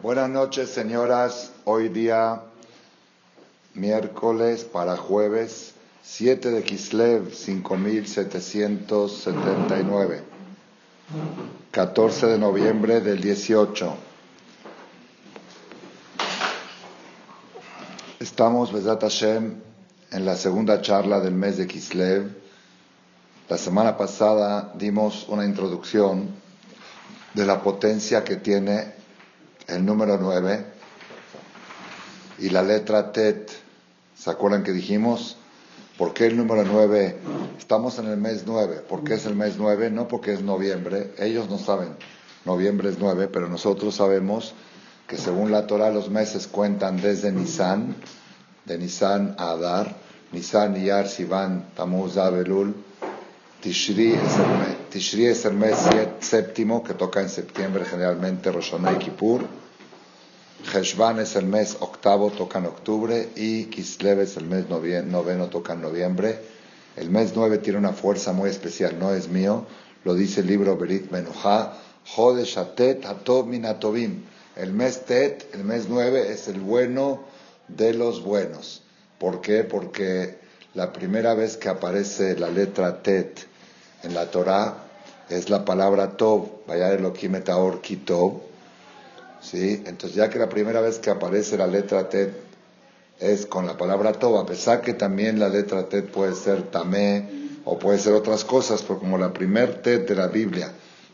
Buenas noches, señoras. Hoy día, miércoles para jueves, 7 de Kislev, 5779. 14 de noviembre del 18. Estamos, Besat Hashem, en la segunda charla del mes de Kislev. La semana pasada dimos una introducción de la potencia que tiene el número 9 y la letra Tet. ¿Se acuerdan que dijimos? ¿Por qué el número 9? Estamos en el mes 9. ¿Por qué es el mes 9? No porque es noviembre. Ellos no saben. Noviembre es 9, pero nosotros sabemos que según la Torah los meses cuentan desde Nisan, de Nisan a Adar, Nisan, Iyar, Sivan, Tamuz, Abelul, Tishri es el mes, Tishri es el mes séptimo que toca en septiembre generalmente Rosh y Kippur. Heshvan es el mes octavo, toca en octubre, y Kislev es el mes noveno, toca en noviembre. El mes nueve tiene una fuerza muy especial, no es mío, lo dice el libro Berit Menuha, Jodesh Atet Atov Minatovim. El mes Tet, el mes nueve, es el bueno de los buenos. ¿Por qué? Porque la primera vez que aparece la letra Tet en la Torah es la palabra Tov, vaya lo Metaor Kitov, ¿sí? Entonces ya que la primera vez que aparece la letra Tet es con la palabra Tov, a pesar que también la letra Tet puede ser Tamé o puede ser otras cosas, pero como la primer Tet de la Biblia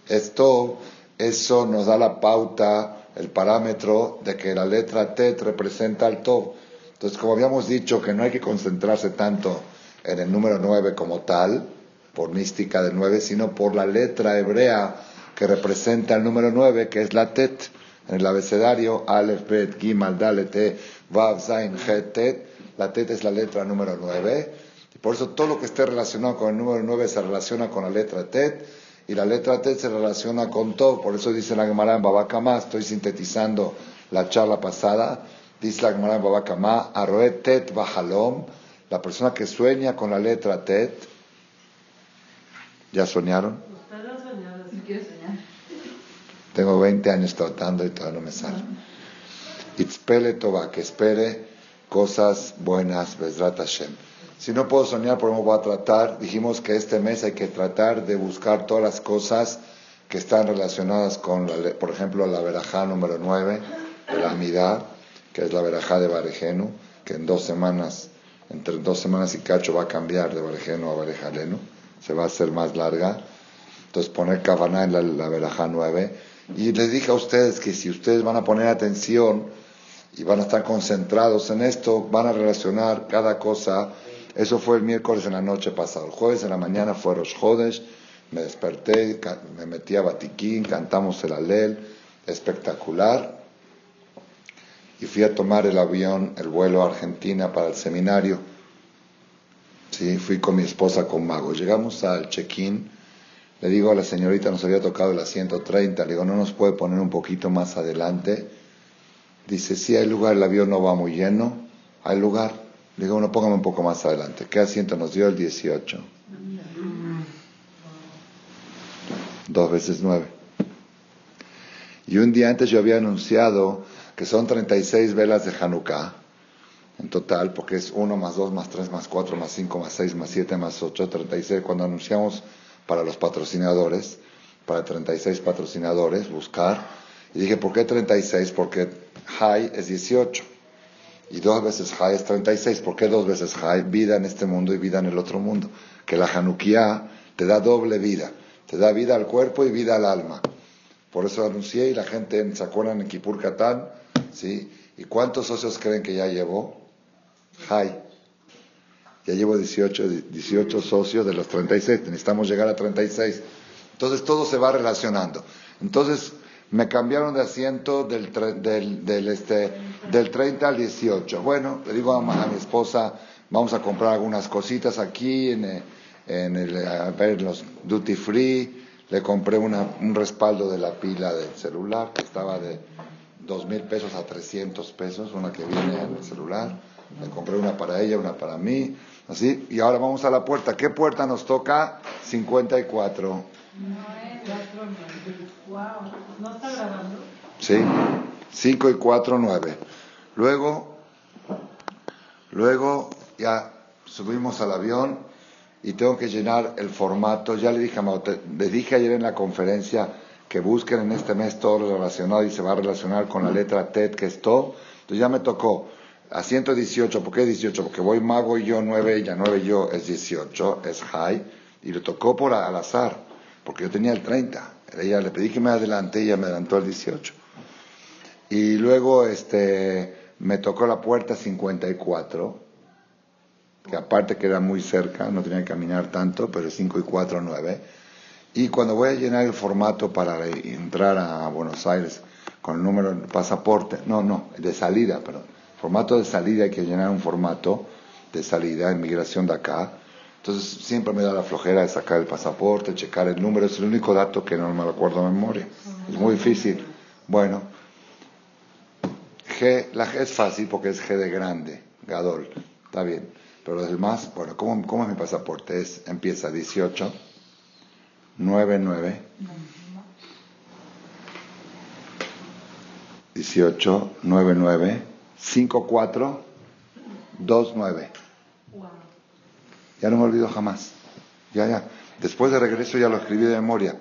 es Tov, eso nos da la pauta, el parámetro de que la letra Tet representa al Tov. Entonces, como habíamos dicho que no hay que concentrarse tanto en el número 9 como tal, por mística del 9, sino por la letra hebrea que representa el número 9, que es la Tet en el abecedario, Aleph, Bet, Gimal, Dalet, E, Vav, Zain, Het, Tet, la Tet es la letra número 9, y por eso todo lo que esté relacionado con el número 9 se relaciona con la letra Tet, y la letra Tet se relaciona con todo, por eso dice la Gemara en Babakama, estoy sintetizando la charla pasada, dice la Gemara en Babakama, Aroet Tet Bajalom, la persona que sueña con la letra Tet, ¿ya soñaron? Usted ha soñado, si quiere soñar. Tengo 20 años tratando y todavía no me sale. Itzpele Toba, que espere cosas buenas, Bezrat Hashem. Si no puedo soñar, por ejemplo, voy a tratar, dijimos que este mes hay que tratar de buscar todas las cosas que están relacionadas con, la, por ejemplo, la verajá número 9 de la Amidad, que es la verajá de Barejenu, que en dos semanas, entre dos semanas y cacho va a cambiar de Barejenu a Barejalenu, se va a hacer más larga. Entonces poner Kavaná en la, la verajá 9 y les dije a ustedes que si ustedes van a poner atención y van a estar concentrados en esto, van a relacionar cada cosa. Eso fue el miércoles en la noche pasado. El jueves en la mañana fue los Jodes. Me desperté, me metí a Batiquín, cantamos el Alel, espectacular. Y fui a tomar el avión, el vuelo a Argentina para el seminario. Sí, fui con mi esposa con Mago. Llegamos al check-in le digo a la señorita, nos había tocado el asiento 30, le digo, ¿no nos puede poner un poquito más adelante? Dice, sí, hay lugar, el avión no va muy lleno, hay lugar. Le digo, bueno, póngame un poco más adelante. ¿Qué asiento nos dio? El 18. Dos veces nueve. Y un día antes yo había anunciado que son 36 velas de Hanukkah en total, porque es 1 más 2 más 3 más 4 más 5 más 6 más 7 más 8, 36. Cuando anunciamos para los patrocinadores, para 36 patrocinadores, buscar. Y dije, ¿por qué 36? Porque high es 18. Y dos veces high es 36. ¿Por qué dos veces high? Vida en este mundo y vida en el otro mundo. Que la Hanukkah te da doble vida. Te da vida al cuerpo y vida al alma. Por eso anuncié y la gente, ¿se acuerdan en Kipur Katán? ¿Sí? ¿Y cuántos socios creen que ya llevó? High. Ya llevo 18, 18 socios de los 36, necesitamos llegar a 36. Entonces todo se va relacionando. Entonces me cambiaron de asiento del, del, del, este, del 30 al 18. Bueno, le digo a, mi esposa, vamos a comprar algunas cositas aquí en, en el, a ver los duty free. Le compré una, un respaldo de la pila del celular que estaba de dos mil pesos a 300 pesos, una que viene en el celular. Le compré una para ella, una para mí. Así, y ahora vamos a la puerta. ¿Qué puerta nos toca? 54. ¿No está grabando? Sí, 5 y 4, 9. Luego, luego ya subimos al avión y tengo que llenar el formato. Ya le dije, le dije ayer en la conferencia que busquen en este mes todo lo relacionado y se va a relacionar con la letra TED, que es todo. Entonces ya me tocó a 118, ¿por qué 18? Porque voy mago y yo 9, ella 9 yo es 18, es high, y le tocó por al azar, porque yo tenía el 30. Ella le pedí que me adelante y ella me adelantó el 18. Y luego este, me tocó la puerta 54, que aparte que era muy cerca, no tenía que caminar tanto, pero 5 y 4, 9. Y cuando voy a llenar el formato para entrar a Buenos Aires con el número de pasaporte, no, no, de salida, perdón. Formato de salida hay que llenar un formato de salida, inmigración de acá. Entonces siempre me da la flojera de sacar el pasaporte, checar el número, es el único dato que no me lo acuerdo de memoria. Es muy difícil. Bueno, G, la G es fácil porque es G de grande, Gadol, está bien. Pero los demás, bueno, ¿cómo, cómo es mi pasaporte? Es, empieza 18, 9, 9, 18, 9, 9, 5, 4, 2, 9. Ya no me olvido jamás. Ya, ya. Después de regreso ya lo escribí de memoria.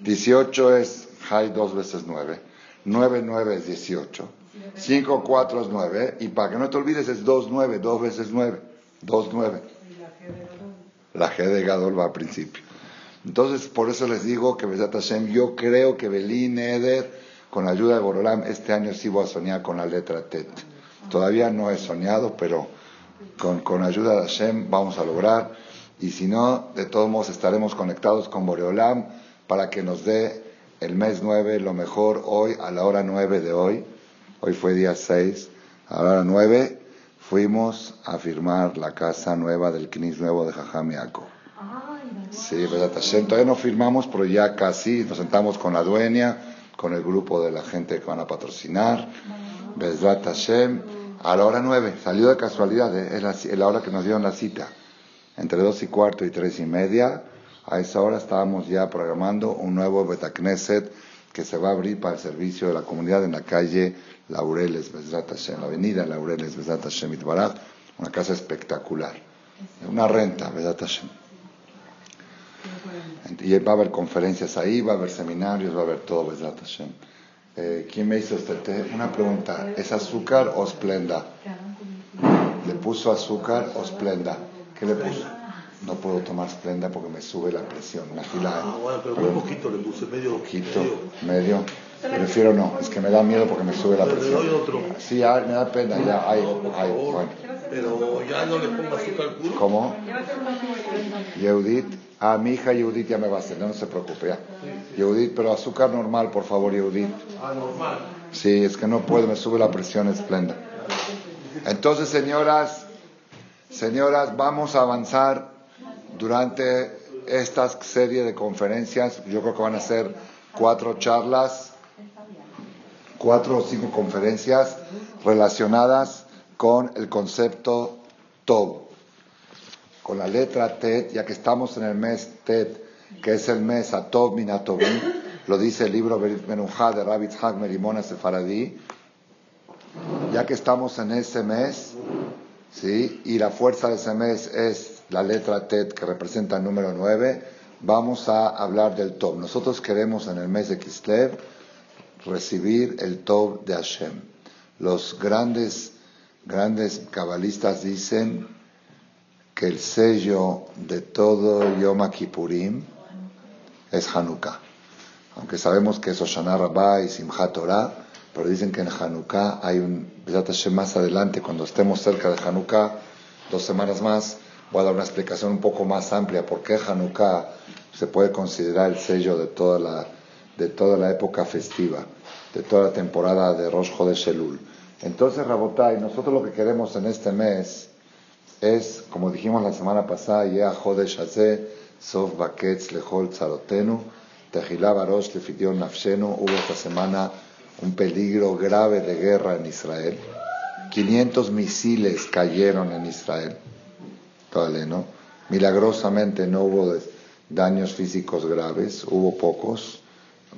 18 es high dos veces 9. 9, 9 es 18. 5, 4 es 9. Y para que no te olvides es 2, 9. 2 veces 9. 2, 9. La G de Gadol va al principio. Entonces, por eso les digo que Besat Hashem, yo creo que Belín Eder, con la ayuda de Borolam, este año sí voy a soñar con la letra Tet. Todavía no he soñado, pero con, con ayuda de Hashem vamos a lograr. Y si no, de todos modos estaremos conectados con Boreolam para que nos dé el mes 9 lo mejor hoy, a la hora 9 de hoy. Hoy fue día 6. A la hora 9 fuimos a firmar la casa nueva del Knis nuevo de Jajam Sí, Todavía no firmamos, pero ya casi nos sentamos con la dueña, con el grupo de la gente que van a patrocinar. Bezrat Hashem, a la hora nueve, salió de casualidad, eh, es la, hora que nos dieron la cita. Entre dos y cuarto y tres y media, a esa hora estábamos ya programando un nuevo Betacneset que se va a abrir para el servicio de la comunidad en la calle Laureles, Bezrat Hashem, la avenida Laureles, Bezrat Hashem, Itbarat, una casa espectacular. Una renta, Bezrat Hashem. Y va a haber conferencias ahí, va a haber seminarios, va a haber todo, Bezrat Hashem. Eh, ¿Quién me hizo este té? Una pregunta, ¿es azúcar o esplenda? ¿Le puso azúcar o esplenda? ¿Qué le puso? No puedo tomar esplenda porque me sube la presión. Una fila. Ah, bueno, pero muy poquito le puse, medio. Poquito, medio. Prefiero no, es que me da miedo porque me sube la presión. Sí, me da pena, ya, hay, bueno. Pero ya no le pongo azúcar puro. ¿Cómo? Yehudit. Ah, mi hija Yehudit ya me va a hacer, no, se preocupe ya. Yehudit, pero azúcar normal, por favor, Yehudit. Ah, normal. Sí, es que no puedo, me sube la presión esplenda. Entonces, señoras, señoras, vamos a avanzar durante esta serie de conferencias. Yo creo que van a ser cuatro charlas, cuatro o cinco conferencias relacionadas con el concepto Tob con la letra Tet, ya que estamos en el mes Tet, que es el mes Atov Minatovim, lo dice el libro Menujá de Rabbi Tzhak Merimona Sefaradí, ya que estamos en ese mes, ¿sí? y la fuerza de ese mes es la letra Tet, que representa el número 9, vamos a hablar del Tov. Nosotros queremos en el mes de Kislev recibir el Tov de Hashem. Los grandes, grandes cabalistas dicen que el sello de todo Yom Kippurim es Hanukkah. Aunque sabemos que es Oshana Rabbah y Simchat Torah, pero dicen que en Hanukkah hay un, más adelante, cuando estemos cerca de Hanukkah, dos semanas más, voy a dar una explicación un poco más amplia por qué Hanukkah se puede considerar el sello de toda la, de toda la época festiva, de toda la temporada de Rosh Chodesh Elul. Entonces, Rabotai, nosotros lo que queremos en este mes es, como dijimos la semana pasada, ya Jodesh Sof Baketz Lehol Tzarotenu, Tehilá Barosh Lefidion Nafshenu, hubo esta semana un peligro grave de guerra en Israel. 500 misiles cayeron en Israel. Todavía, ¿no? Milagrosamente no hubo daños físicos graves, hubo pocos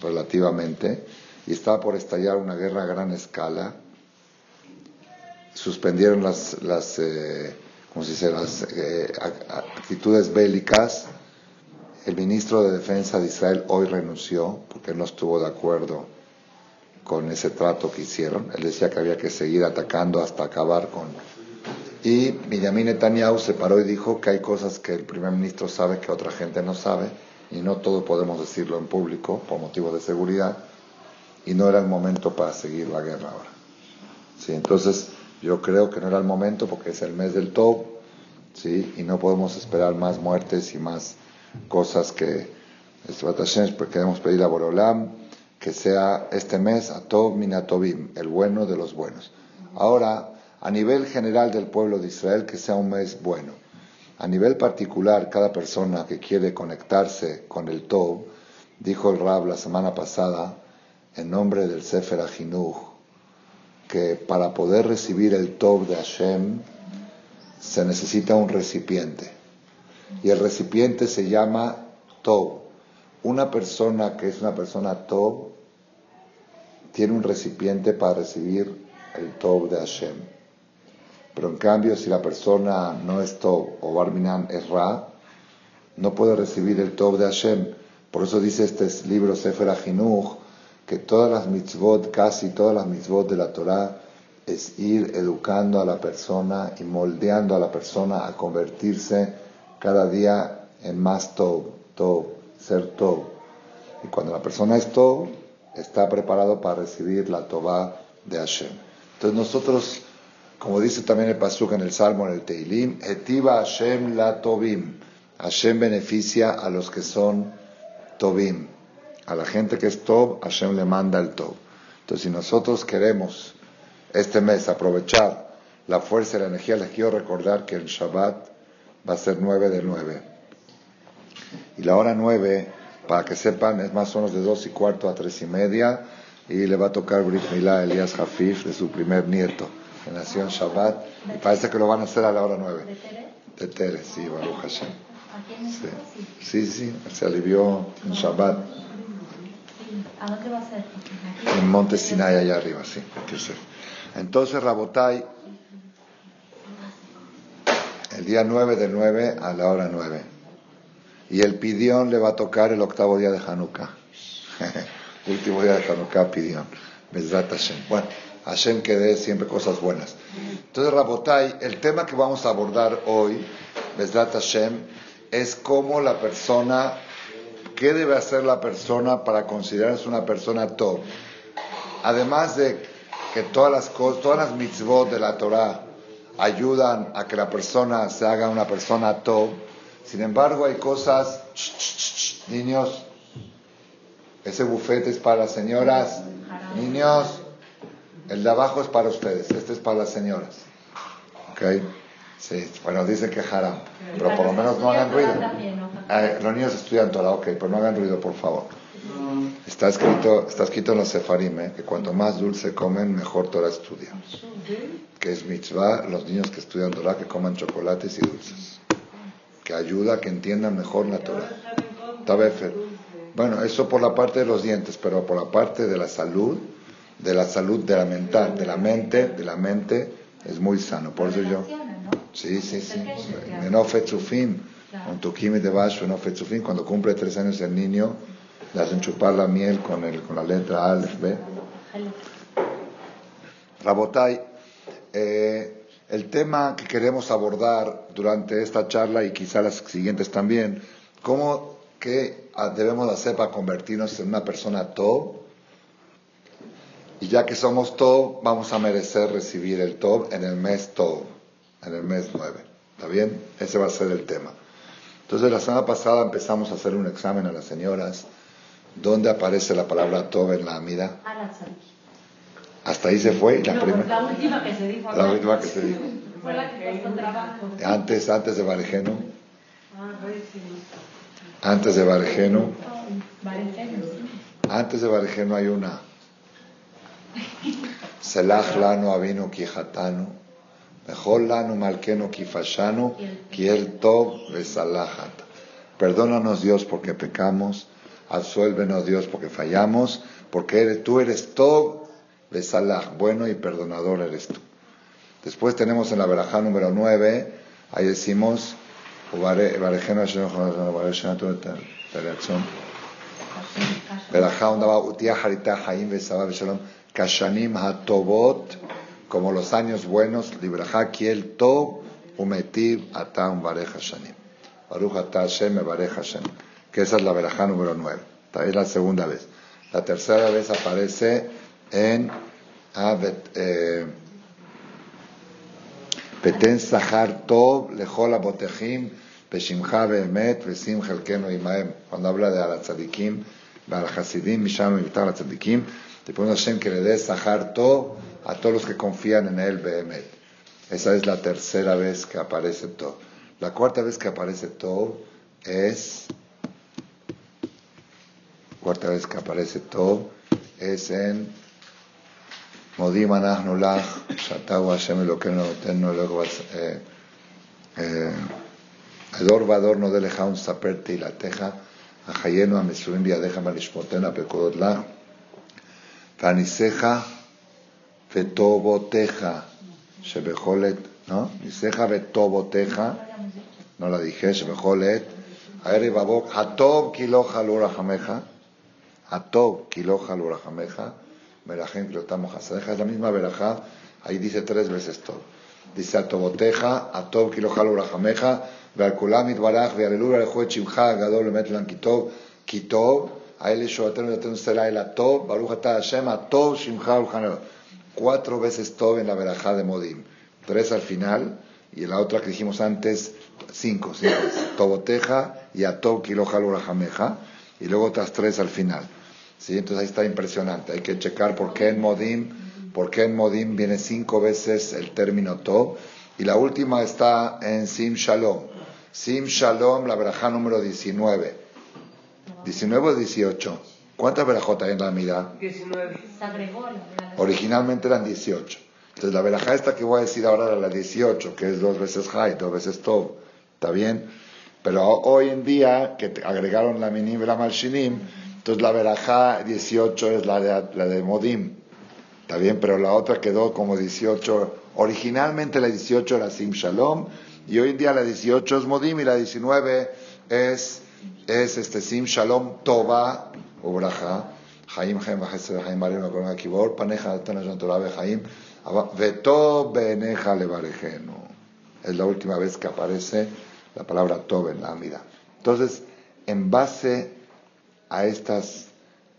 relativamente. y estaba por estallar una guerra a gran escala. Suspendieron las, las, eh, ¿cómo se dice? las eh, actitudes bélicas. El ministro de Defensa de Israel hoy renunció porque no estuvo de acuerdo con ese trato que hicieron. Él decía que había que seguir atacando hasta acabar con... Y Benjamin Netanyahu se paró y dijo que hay cosas que el primer ministro sabe que otra gente no sabe y no todo podemos decirlo en público por motivos de seguridad y no era el momento para seguir la guerra ahora. ¿Sí? Entonces yo creo que no era el momento porque es el mes del top ¿sí? y no podemos esperar más muertes y más cosas que pues queremos pedir a Borolam que sea este mes a Tov Minatovim, el bueno de los buenos. Ahora, a nivel general del pueblo de Israel, que sea un mes bueno. A nivel particular, cada persona que quiere conectarse con el Tov, dijo el Rab la semana pasada, en nombre del Sefer Ahinuch, que para poder recibir el Tov de Hashem se necesita un recipiente. Y el recipiente se llama Tov. Una persona que es una persona Tov tiene un recipiente para recibir el Tov de Hashem. Pero en cambio, si la persona no es Tov o Barminan es Ra, no puede recibir el Tov de Hashem. Por eso dice este libro Sefer Ahinuch que todas las mitzvot, casi todas las mitzvot de la Torah, es ir educando a la persona y moldeando a la persona a convertirse cada día en más Tov, Tov, ser Tov. Y cuando la persona es Tov, está preparado para recibir la Tová de Hashem. Entonces nosotros, como dice también el Pasuk en el Salmo, en el Teilim, Etiva Hashem la Tovim. Hashem beneficia a los que son Tovim. A la gente que es Tov, Hashem le manda el Tov. Entonces si nosotros queremos este mes aprovechar la fuerza y la energía, les quiero recordar que el Shabbat va a ser 9 de 9. Y la hora 9 para que sepan, es más o menos de dos y cuarto a tres y media, y le va a tocar Brit Milá Elías Jafif, de su primer nieto, que nació en Shabbat, y parece que lo van a hacer a la hora nueve. ¿De Tere? De Tere, sí, Baruch Hashem. Sí. sí, sí, se alivió en Shabbat. ¿A dónde va a ser? En Monte Sinai, allá arriba, sí. Entonces, Rabotai, el día 9 del 9 a la hora 9. Y el pidión le va a tocar el octavo día de Hanukkah. Último día de Hanukkah, pidión. Hashem. Bueno, Hashem que dé siempre cosas buenas. Entonces, Rabotai, el tema que vamos a abordar hoy, Bezrat Hashem, es cómo la persona, qué debe hacer la persona para considerarse una persona top. Además de que todas las cosas, todas las mitzvot de la Torah ayudan a que la persona se haga una persona top, sin embargo, hay cosas, niños, ese bufete es para las señoras, niños, el de abajo es para ustedes, este es para las señoras. ¿Ok? Sí, bueno, dicen que haram, pero por lo menos no hagan ruido. Eh, los niños estudian toda, ok, pero no hagan ruido, por favor. Está escrito, está escrito en los sefarim eh, que cuanto más dulce comen, mejor Torah estudian. Que es mitzvah los niños que estudian Torah que coman chocolates y dulces que ayuda a que entiendan mejor la Torah. Bueno, eso por la parte de los dientes, pero por la parte de la salud, de la salud de la mental, de la mente, de la mente, es muy sano. Por eso yo. Sí, sí, sí. Cuando cumple tres años el niño, le hacen chupar la miel con, el, con la letra A, B. Rabotai, eh, el tema que queremos abordar durante esta charla y quizá las siguientes también, cómo que debemos hacer para convertirnos en una persona top. Y ya que somos top, vamos a merecer recibir el top en el mes top, en el mes 9. ¿Está bien? Ese va a ser el tema. Entonces, la semana pasada empezamos a hacer un examen a las señoras. ¿Dónde aparece la palabra top en la Amida? Hasta ahí se fue. La, primera, la última que se dijo. La última que se dijo. Fue la que costó trabajo. Antes, antes de Barejeno. Ah, antes de Barejeno. Antes de Barejeno hay una. Selach lano avino kijatano. Perdónanos Dios porque pecamos. Absuélvenos Dios porque fallamos porque eres, tú eres Tov Besalah, bueno y perdonador eres tú. Después tenemos en la verajá número 9, ahí decimos, verajá kashanim hatobot, como los años buenos, libraja kiel tov umetiv atam vareja shanim. Baruch atah Hashem mevareja Hashem. Que esa es la verajá número 9. Es la segunda vez. La tercera vez aparece en eh, Peten Sahar Tov Lechol Abotejim Peshimcha Behemet Vesim Chelkenu Imaem. Cuando habla de la tzadikim, la Hasidim, Misham y la tzadikim, te pone Hashem que le dé Sahar Tov a todos los que confían en él, Behemet. Esa es la tercera vez que aparece Tov. La cuarta vez que aparece Tov es. Cuarta vez que aparece Tov es en. Modim anachnu lach, shatau Hashem elokeinu notennu luego Ador eh, eh, vador no deleja un saperte y la teja, a Hayenu a Mesurim viadeja malishmotena pecodot lach, vaniseja וטובותיך, שבכל עת, לא? ניסיך וטובותיך, לא la dije, שבכל עת, הערב אבוק, הטוב כי לא חלו רחמך, הטוב כי לא חלו רחמך, ולכן כלותם לא חסריך, es la misma verajá, ahí dice tres veces טוב. דיסא a טובותיך, הטוב כי לא חלו רחמך, ועל כולם יתברך, ויעללו ויערכו את שמך הגדול באמת להם כי טוב, כי טוב, האלה שורתנו ונתנו סלילה טוב, ברוך אתה השם, הטוב שמך ולכן ולחננו. Cuatro veces Tov en la verajá de Modim. Tres al final, y la otra que dijimos antes, cinco, cinco. Toboteja y Atob Urajameja, y luego otras tres al final. Entonces ahí está impresionante. Hay que checar por qué en Modim, por qué en Modim viene cinco veces el término To. Y la última está en Sim Shalom. Sim Shalom, la verajá número 19. 19 o 18. ¿Cuántas verajotas hay en la mitad? 19. Originalmente eran 18. Entonces la verajá esta que voy a decir ahora era la 18, que es dos veces Hay, dos veces Tov. ¿Está bien? Pero hoy en día, que agregaron la Minim y la Malshinim, entonces la verajá 18 es la de, la de Modim. Está bien, pero la otra quedó como 18. Originalmente la 18 era Sim Shalom y hoy en día la 18 es Modim y la 19 es, es este Sim Shalom Toba o Braja. Jaim Jaim Bajese Jaim Marino con Akibor, Paneja Tana Torah Jaim, Veto Beneja Levarejenu. Es la última vez que aparece la palabra Tob en la Amida. Entonces, en base a estas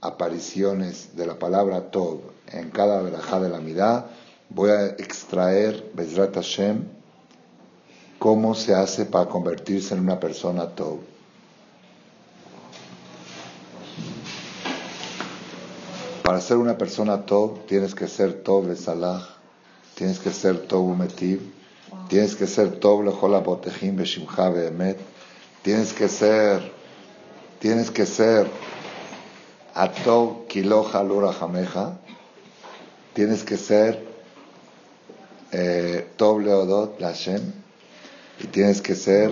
apariciones de la palabra Tov en cada verajá de la mirada, voy a extraer, Bezrat Hashem, cómo se hace para convertirse en una persona Tov. Para ser una persona Tov, tienes que ser Tov de Salah, tienes que ser Tov Umetiv, tienes que ser Tov Lejola Botejim Beshimcha Behemet, tienes que ser tienes que ser Atov Kiloja Lura Jameja, tienes que ser eh, Tov Leodot Lashem y tienes que ser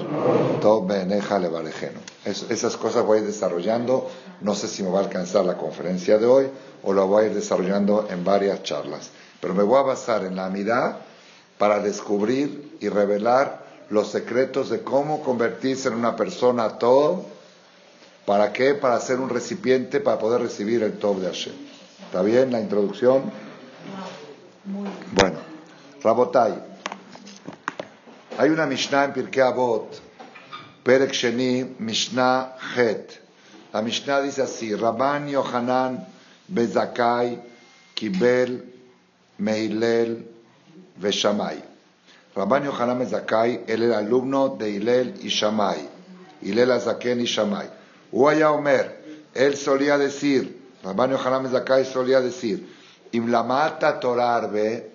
Tov Beneja Levarejeno. esas cosas voy a ir desarrollando, no sé si me va a alcanzar la conferencia de hoy o lo voy a ir desarrollando en varias charlas, pero me voy a basar en la amidad para descubrir y revelar los secretos de cómo convertirse en una persona Tov ¿Para qué? Para ser un recipiente para poder recibir el top de Hashem. ¿Está bien la introducción? Bueno, Rabotai. Hay una Mishnah en Pirkei Avot, Perek Sheni, Mishnah Het. La Mishnah dice así, Rabban Yohanan Bezakai Kibel Meilel Veshamay. Rabban Yohanan Bezakai, él era alumno de Hilel y Shamay. Hilel Azaken y Shamay. Uaya Omer, él solía decir, Rabban Yohanan Zakai solía decir, Imlamata Torah Arbe,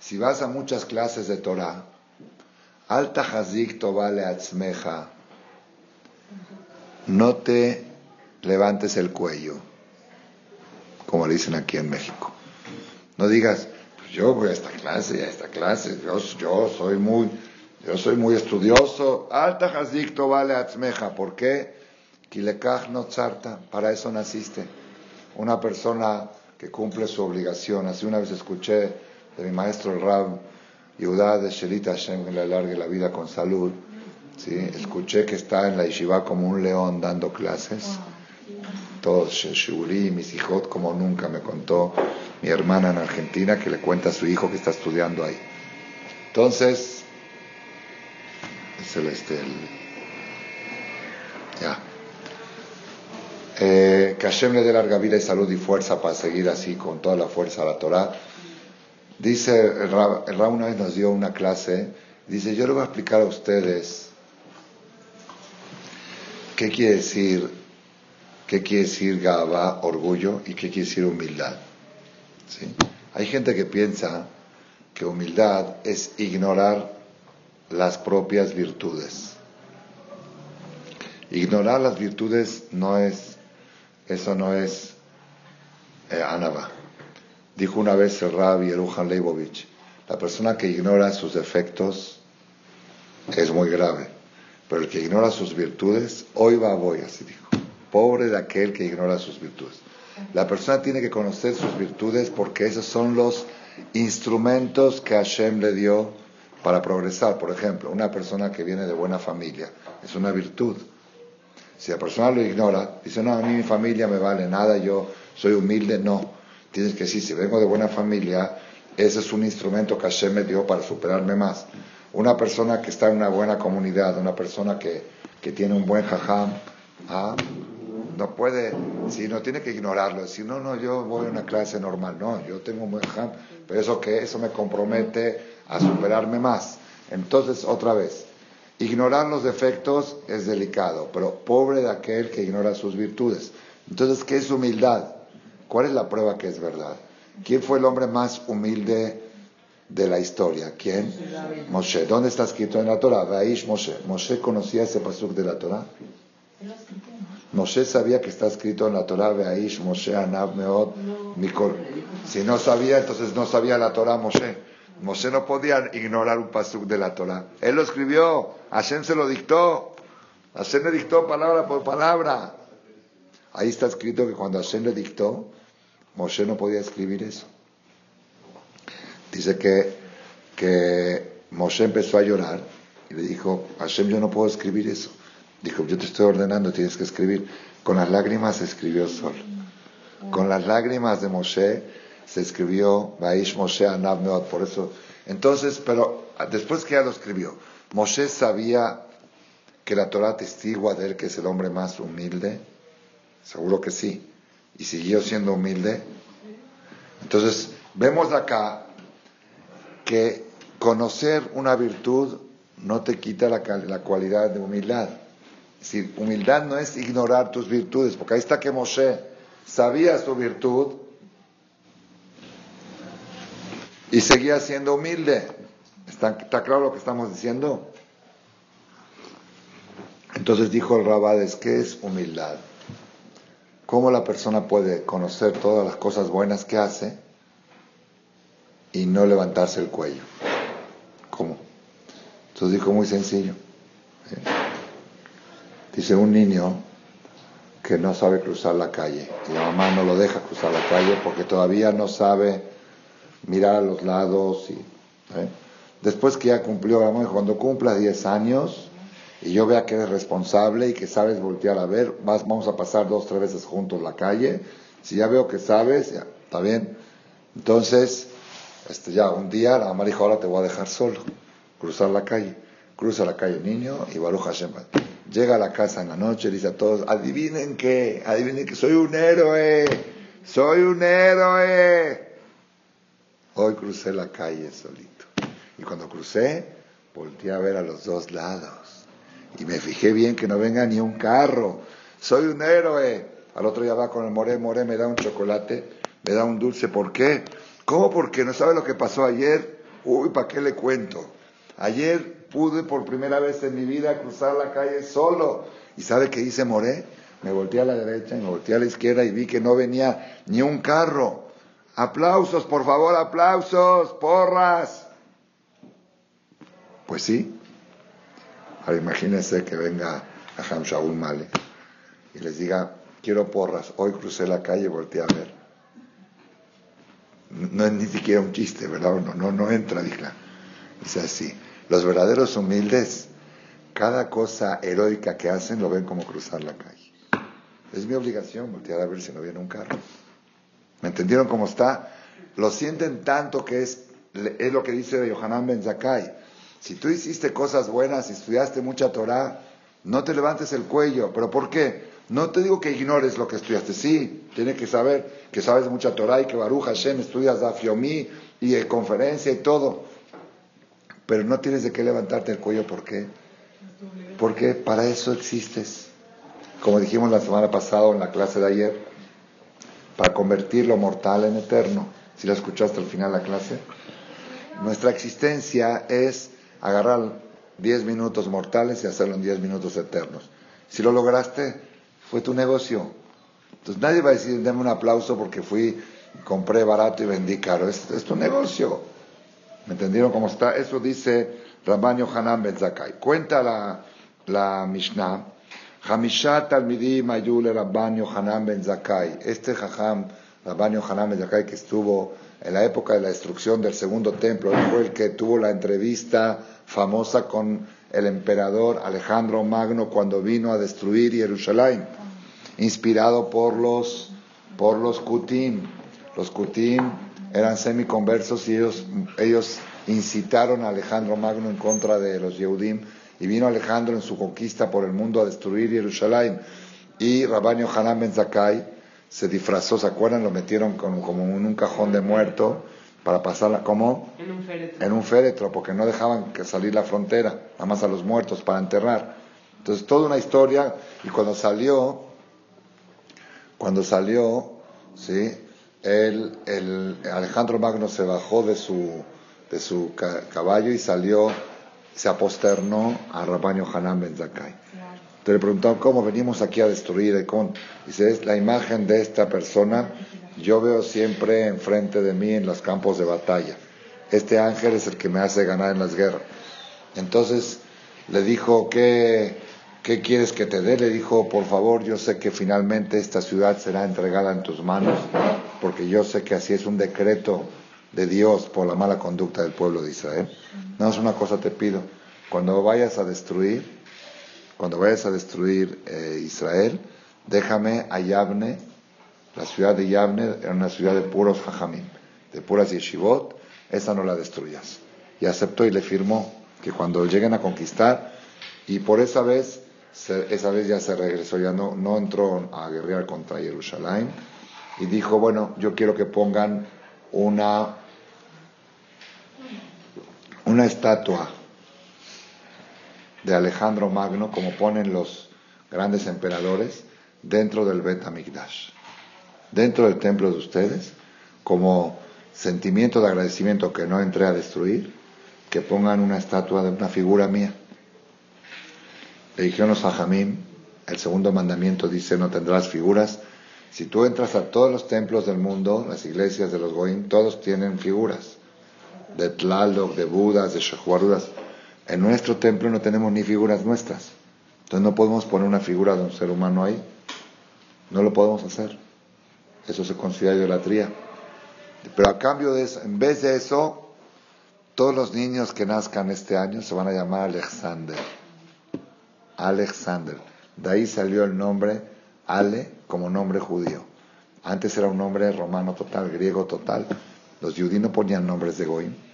si vas a muchas clases de Torah, Alta Hazik Tovale Atzmeja, no te levantes el cuello, como le dicen aquí en México. No digas, pues yo voy a esta clase a esta clase, yo, soy muy, yo soy muy estudioso. Alta Hazik Tovale Atzmeja, ¿por qué? no tzarta, para eso naciste. una persona que cumple su obligación. Así una vez escuché de mi maestro el Rab Yudá de Shelita Hashem, que le alargue la vida con salud. ¿sí? Escuché que está en la yeshiva como un león dando clases. Todos Shuri, mis hijos, como nunca me contó mi hermana en Argentina, que le cuenta a su hijo que está estudiando ahí. Entonces, es el, este, el- ya. Eh, que Hashem le dé larga vida y salud y fuerza para seguir así con toda la fuerza a la Torah. Dice, el Rab, el una vez nos dio una clase, dice, yo le voy a explicar a ustedes qué quiere decir, qué quiere decir Gaba, orgullo, y qué quiere decir humildad. ¿Sí? Hay gente que piensa que humildad es ignorar las propias virtudes. Ignorar las virtudes no es, eso no es eh, anava. Dijo una vez el Rabbi Erujan Leibovich, la persona que ignora sus defectos es muy grave, pero el que ignora sus virtudes, hoy va a voy, así dijo. Pobre de aquel que ignora sus virtudes. La persona tiene que conocer sus virtudes porque esos son los instrumentos que Hashem le dio para progresar. Por ejemplo, una persona que viene de buena familia es una virtud. Si la persona lo ignora, dice, no, a mí mi familia me vale nada, yo soy humilde, no. Tienes que decir, si vengo de buena familia, ese es un instrumento que Hashem me dio para superarme más. Una persona que está en una buena comunidad, una persona que, que tiene un buen jajam, ¿ah? no puede, si no tiene que ignorarlo, decir, no, no, yo voy a una clase normal, no, yo tengo un buen jajam, pero eso que eso me compromete a superarme más. Entonces, otra vez, ignorar los defectos es delicado, pero pobre de aquel que ignora sus virtudes. Entonces, ¿qué es humildad? ¿Cuál es la prueba que es verdad? ¿Quién fue el hombre más humilde de la historia? ¿Quién? Moshe. ¿Dónde está escrito en la Torah? Vaish Moshe. ¿Moshe conocía ese pasuk de la Torah? Moshe sabía que está escrito en la Torah, Vaish Moshe Anab Meod Mikol. Si no sabía, entonces no sabía la Torah Moshe. Moshe no podía ignorar un pasuk de la Torah. Él lo escribió, Hashem se lo dictó. Hashem le dictó palabra por palabra. Ahí está escrito que cuando Hashem le dictó, Moshe no podía escribir eso. Dice que, que Moshe empezó a llorar y le dijo, Hashem, yo no puedo escribir eso. Dijo, yo te estoy ordenando, tienes que escribir. Con las lágrimas se escribió solo. Con las lágrimas de Moshe se escribió Vaish Moshe Anab Meod. Por eso, entonces, pero después que ya lo escribió, Moshe sabía que la Torah testigua de él que es el hombre más humilde. Seguro que sí. Y siguió siendo humilde. Entonces, vemos acá que conocer una virtud no te quita la, la cualidad de humildad. Es decir, humildad no es ignorar tus virtudes, porque ahí está que Moshe sabía su virtud y seguía siendo humilde. ¿Está, está claro lo que estamos diciendo? Entonces dijo el Rabades, ¿qué es humildad? ¿Cómo la persona puede conocer todas las cosas buenas que hace y no levantarse el cuello? ¿Cómo? Entonces dijo muy sencillo. Dice un niño que no sabe cruzar la calle y la mamá no lo deja cruzar la calle porque todavía no sabe mirar a los lados y ¿eh? después que ya cumplió, cuando cumplas 10 años y yo vea que eres responsable y que sabes voltear a ver, vas, vamos a pasar dos, tres veces juntos la calle, si ya veo que sabes, ya, está bien. Entonces, este, ya un día la mamá dijo, ahora te voy a dejar solo, cruzar la calle. Cruza la calle niño y Baruch Hashem. Llega a la casa en la noche dice a todos, adivinen qué, adivinen que soy un héroe, soy un héroe. Hoy crucé la calle solito. Y cuando crucé, volteé a ver a los dos lados. Y me fijé bien que no venga ni un carro. Soy un héroe. Al otro día va con el Moré, Moré me da un chocolate, me da un dulce. ¿Por qué? ¿Cómo? Porque no sabe lo que pasó ayer. Uy, ¿para qué le cuento? Ayer pude por primera vez en mi vida cruzar la calle solo. ¿Y sabe qué hice Moré? Me volteé a la derecha y me volteé a la izquierda y vi que no venía ni un carro. Aplausos, por favor, aplausos, porras. Pues sí. Ahora imagínense que venga a Ham Shaul Male y les diga, quiero porras. Hoy crucé la calle y volteé a ver. No es ni siquiera un chiste, ¿verdad? No, no, no entra, dije. Dice así. Los verdaderos humildes, cada cosa heroica que hacen lo ven como cruzar la calle. Es mi obligación voltear a ver si no viene un carro. ¿Me entendieron cómo está? Lo sienten tanto que es, es lo que dice Yohanan Ben Zakai. Si tú hiciste cosas buenas estudiaste mucha Torah, no te levantes el cuello. ¿Pero por qué? No te digo que ignores lo que estudiaste. Sí, tienes que saber que sabes mucha Torah y que Baruch Hashem estudias Dafiomi y de conferencia y todo. Pero no tienes de qué levantarte el cuello. ¿Por qué? Porque para eso existes. Como dijimos la semana pasada en la clase de ayer, para convertir lo mortal en eterno. Si la escuchaste al final de la clase. Nuestra existencia es agarrar 10 minutos mortales y hacerlo en 10 minutos eternos. Si lo lograste, fue tu negocio. Entonces nadie va a decir, dame un aplauso porque fui, compré barato y vendí caro. Es, tu negocio. ¿Me entendieron cómo está? Eso dice Rabban Yohanan Ben Zakai. Cuenta la, la Mishnah. Hamishat Talmidim Ayule Rabban Yohanan Ben Zakai. Este Jajam, Rabban Yohanan Ben Zakai, que estuvo en la época de la destrucción del segundo templo, fue el que tuvo la entrevista famosa con el emperador Alejandro Magno cuando vino a destruir Jerusalén, inspirado por los, por los Kutim. Los Kutim eran semiconversos y ellos, ellos incitaron a Alejandro Magno en contra de los Yehudim y vino Alejandro en su conquista por el mundo a destruir Jerusalén y Rabbanio Hanan Ben Zakai se disfrazó, ¿se acuerdan? Lo metieron como, como en un cajón de muerto para pasarla, ¿cómo? En un féretro. En un féretro, porque no dejaban que salir la frontera, nada más a los muertos para enterrar. Entonces, toda una historia, y cuando salió, cuando salió, ¿sí? El, el Alejandro Magno se bajó de su, de su caballo y salió, se aposternó a Rabaño Hanan Ben Zakai. Te le preguntaron cómo venimos aquí a destruir. Con... Dice, es la imagen de esta persona yo veo siempre enfrente de mí en los campos de batalla. Este ángel es el que me hace ganar en las guerras. Entonces le dijo, ¿qué, qué quieres que te dé? Le dijo, por favor, yo sé que finalmente esta ciudad será entregada en tus manos, porque yo sé que así es un decreto de Dios por la mala conducta del pueblo de Israel. No es una cosa te pido, cuando vayas a destruir, cuando vayas a destruir eh, Israel, déjame a Yavne la ciudad de Yavne era una ciudad de puros hajamim, de puras yeshivot, esa no la destruyas. Y aceptó y le firmó que cuando lleguen a conquistar, y por esa vez, esa vez ya se regresó, ya no, no entró a guerrear contra Jerusalén, y dijo, bueno, yo quiero que pongan una, una estatua de Alejandro Magno, como ponen los grandes emperadores, dentro del Bet Amigdash dentro del templo de ustedes, como sentimiento de agradecimiento que no entré a destruir, que pongan una estatua de una figura mía. Le dijeron los Jamín, el segundo mandamiento dice, no tendrás figuras. Si tú entras a todos los templos del mundo, las iglesias de los Goim, todos tienen figuras, de Tlaloc, de Budas, de Shehuarudas. En nuestro templo no tenemos ni figuras nuestras. Entonces no podemos poner una figura de un ser humano ahí. No lo podemos hacer. Eso se considera idolatría. Pero a cambio de eso, en vez de eso, todos los niños que nazcan este año se van a llamar Alexander. Alexander. De ahí salió el nombre Ale como nombre judío. Antes era un nombre romano total, griego total. Los judíos no ponían nombres de Goim.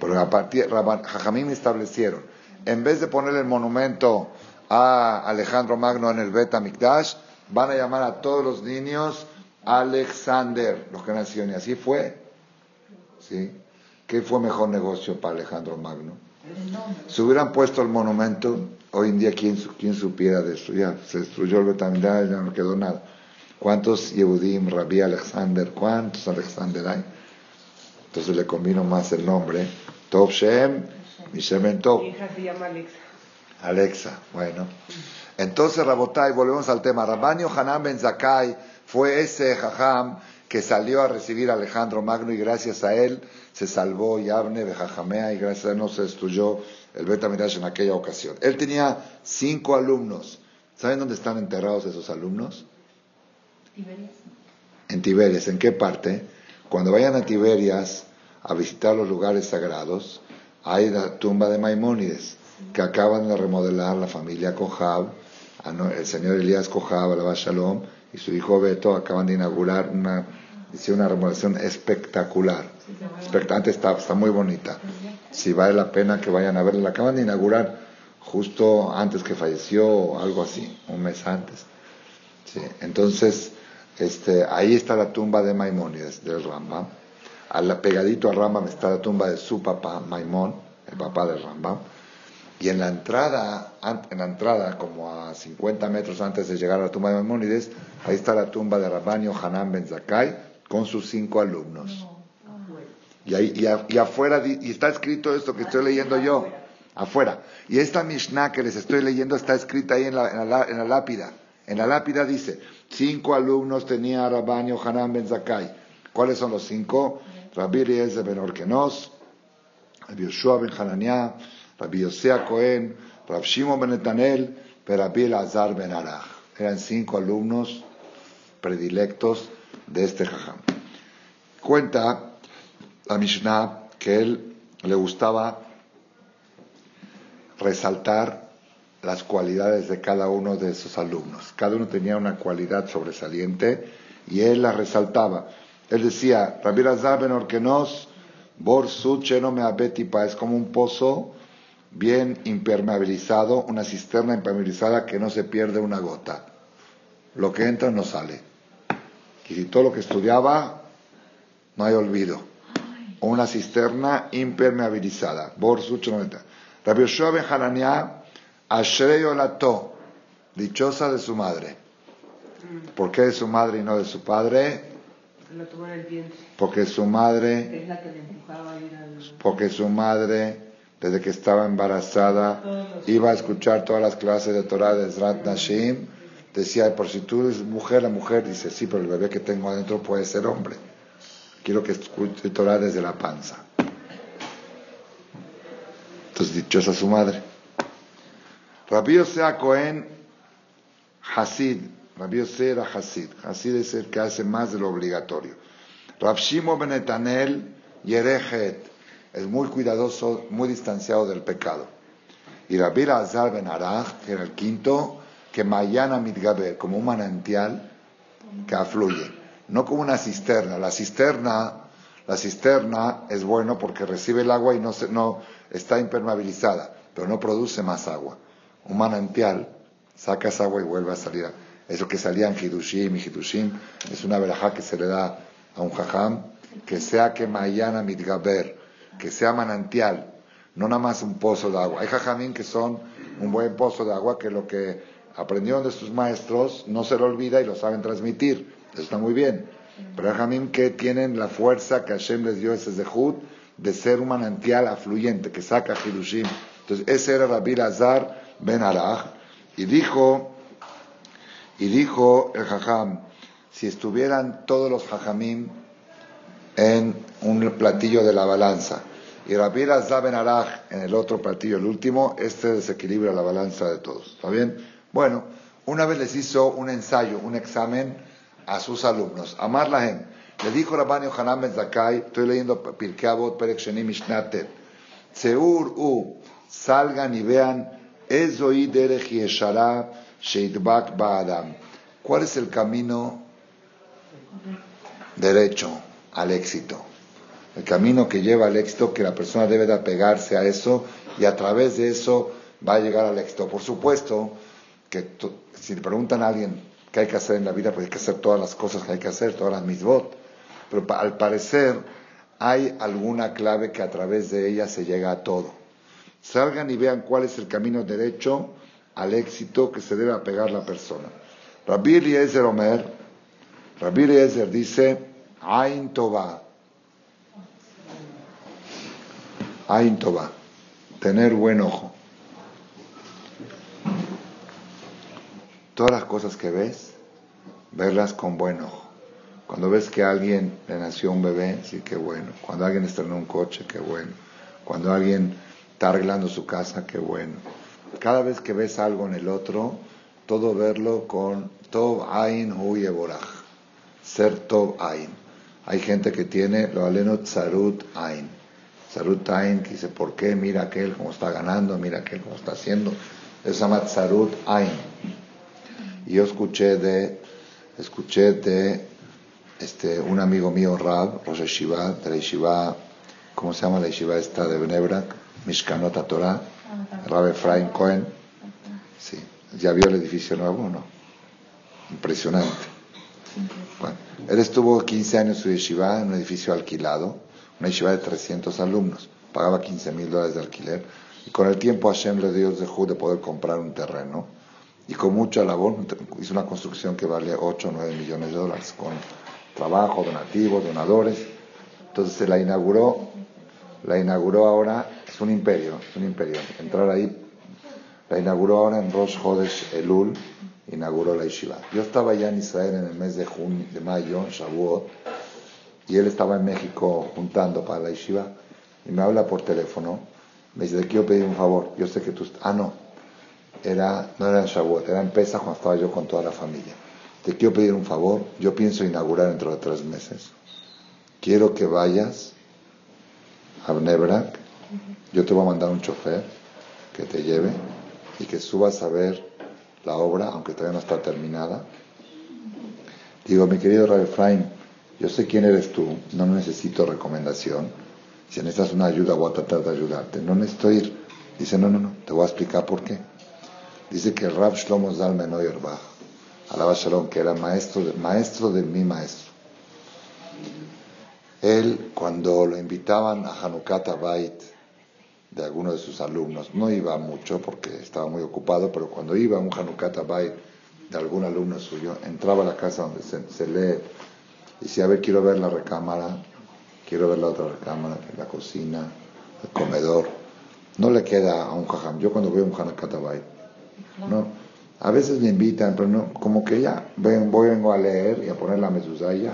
Pero a partir, Jajamim establecieron, en vez de ponerle el monumento a Alejandro Magno en el Bet Mikdash, van a llamar a todos los niños Alexander, los que nacieron, y así fue. ¿Sí? ¿Qué fue mejor negocio para Alejandro Magno? Si hubieran puesto el monumento, hoy en día, ¿quién, quién supiera de eso? Ya se destruyó el Betamidad, ya no quedó nada. ¿Cuántos Yehudim, Rabbi Alexander, cuántos Alexander hay? Entonces le combino más el nombre. Top Shem, mi Shemen Top. Mi hija se llama Alexa. Alexa, bueno. Entonces, Rabotai, volvemos al tema. Rabbanio Hanan Ben Zakai fue ese jajam que salió a recibir a Alejandro Magno y gracias a él se salvó Yavne de Jajamea y gracias a él no se destruyó el Betamirash en aquella ocasión. Él tenía cinco alumnos. ¿Saben dónde están enterrados esos alumnos? Tiberias. En Tiberias, ¿en qué parte? Cuando vayan a Tiberias a visitar los lugares sagrados, hay la tumba de Maimónides, que acaban de remodelar la familia Kohab, el señor Elías Kohab, Alaba Shalom, y su hijo Beto acaban de inaugurar una, una remodelación espectacular. Expectante está, está muy bonita. Si vale la pena que vayan a verla. La acaban de inaugurar justo antes que falleció, o algo así, un mes antes. Entonces, este, ahí está la tumba de Maimónides, del Rambam. Al, pegadito al Rambam está la tumba de su papá, Maimón, el papá del Rambam. Y en la entrada, en la entrada, como a 50 metros antes de llegar a la tumba de Maimónides, ahí está la tumba de Rabbanio Hanan Ben Zakai con sus cinco alumnos. Y, ahí, y, afuera, y está escrito esto que estoy leyendo yo, afuera. Y esta Mishnah que les estoy leyendo está escrita ahí en la, en la, lápida. En la lápida dice, cinco alumnos tenía Rabbanio Hanan Ben Zakai. ¿Cuáles son los cinco? Rabbi Eliezer Ben Orkenos, Rabbi Yoshua Ben Hananiah, Rabbi Yosea Cohen, Rabbi Shimon Ben Netanel, Rabbi Elazar Ben Arach. Eran cinco alumnos predilectos de este jajam. Cuenta la Mishnah que él le gustaba resaltar las cualidades de cada uno de sus alumnos. Cada uno tenía una cualidad sobresaliente y él la resaltaba. Él decía, Rabbi Lazar ben Orkenos, Bor no me es como un pozo bien impermeabilizado, una cisterna impermeabilizada que no se pierde una gota. Lo que entra no sale. Y si todo lo que estudiaba, no hay olvido. Una cisterna impermeabilizada. Bor no Rabbi Yoshua ben dichosa de su madre. ¿Por qué de su madre y no de su padre? Porque su madre, porque su madre, desde que estaba embarazada, iba a escuchar todas las clases de Torah de Zrat Nashim. Decía, por si tú eres mujer, la mujer dice, sí, pero el bebé que tengo adentro puede ser hombre. Quiero que escuche Torah desde la panza. Entonces, dichosa su madre. Rabbi sea Cohen Hasid, Rabbi Yosef era Hasid. Hasid es el que hace más de lo obligatorio. Rab Shimo Benetanel Yerejet es muy cuidadoso, muy distanciado del pecado. Y Rabbi Azar Ben Arach, que era el quinto, que Mayana Mitgaber, como un manantial que afluye, no como una cisterna. La cisterna, la cisterna es bueno porque recibe el agua y no, se, no está impermeabilizada, pero no produce más agua. Un manantial, sacas agua y vuelve a salir. Eso que salía en Hidushim y Hidushim es una verajá que se le da a un jajam, que sea que Mayana Mitgaber, que sea manantial, no nada más un pozo de agua. Hay jajamín que son un buen pozo de agua que lo que aprendieron de sus maestros no se lo olvida y lo saben transmitir. Eso está muy bien. Pero hay jajamín que tienen la fuerza que Hashem les dio ese zehut de ser un manantial afluyente que saca Hidushim. Entonces ese era Rabbi Lazar ben Arach y dijo y dijo el jajam, si estuvieran todos los jajamim en un platillo de la balanza y Rabbi Ben Araj en el otro platillo, el último, este desequilibra la balanza de todos. ¿Está bien? Bueno, una vez les hizo un ensayo, un examen a sus alumnos. Amar Lahem. Le dijo Rabbi Yohanan Ben Zakai, estoy leyendo Pirkei Avot Perek Sheni Mishnatet. Seur u, salgan y vean, Ezoi derech yeshara Sheitbak Ba'adam. ¿Cuál es el camino derecho al éxito? El camino que lleva al éxito, que la persona debe de apegarse a eso y a través de eso va a llegar al éxito. Por supuesto que si le preguntan a alguien qué hay que hacer en la vida, pues hay que hacer todas las cosas que hay que hacer, todas las misbot. Pero al parecer hay alguna clave que a través de ella se llega a todo. Salgan y vean cuál es el camino derecho al éxito que se debe apegar la persona. Rabbi Eliezer Omer, Rabbi Eliezer dice, Ain Tova, Ain Tova, tener buen ojo. Todas las cosas que ves, verlas con buen ojo. Cuando ves que a alguien le nació un bebé, sí, qué bueno. Cuando alguien estrenó un coche, qué bueno. Cuando alguien está arreglando su casa, qué bueno cada vez que ves algo en el otro, todo verlo con Tov Ain Hu Yeborach. ser Tov Ain. Hay gente que tiene lo aleno Tzarut Ain. Tzarut Ain, que dice, ¿por qué? Mira aquel cómo está ganando, mira aquel cómo está haciendo. Eso se llama Tzarut Ain. Y yo escuché de, escuché de este, un amigo mío, Rab, Rosh Shiva, de la Yeshiva, ¿cómo se llama la Yeshiva esta de Benebrak? Mishkanot Torah, Rab Efraim Cohen. Sí, ¿ya vio el edificio nuevo no? Impresionante. Bueno, él estuvo 15 años en su yeshiva en un edificio alquilado, una yeshiva de 300 alumnos, pagaba 15 mil dólares de alquiler, y con el tiempo Hashem le dio de de poder comprar un terreno, y con mucha labor hizo una construcción que vale 8 o 9 millones de dólares, con trabajo, donativos, donadores. Entonces se la inauguró, la inauguró ahora, es un imperio, es un imperio. Entrar ahí, la inauguró ahora en Rosh Hodesh Elul, inauguró la yeshiva. Yo estaba ya en Israel en el mes de, junio, de mayo, Shavuot, y él estaba en México juntando para la yeshiva, y me habla por teléfono, me dice, te quiero pedir un favor, yo sé que tú... Ah, no, era, no era en Shavuot, era en Pesach cuando estaba yo con toda la familia. Te quiero pedir un favor, yo pienso inaugurar dentro de tres meses. Quiero que vayas a yo te voy a mandar un chofer que te lleve y que subas a ver la obra, aunque todavía no está terminada. Digo, mi querido Rabbi Efraim, yo sé quién eres tú, no necesito recomendación. Si necesitas una ayuda, voy a tratar de ayudarte. No necesito ir. Dice, no, no, no, te voy a explicar por qué. Dice que Rab Shlomo Zalman Oyerbach, alaba Shalom, que era maestro maestro de mi maestro. Él, cuando lo invitaban a Hanukkah Bait, de alguno de sus alumnos. No iba mucho porque estaba muy ocupado, pero cuando iba a un Hanukkah Bait de algún alumno suyo, entraba a la casa donde se, lee y decía, a ver, quiero ver la recámara, quiero ver la otra recámara, la cocina, el comedor. No le queda a un jajam. Yo cuando veo un Hanukkah Bait, no, a veces me invitan, pero no, como que ya, voy, vengo a leer y a poner la mezuzá ya.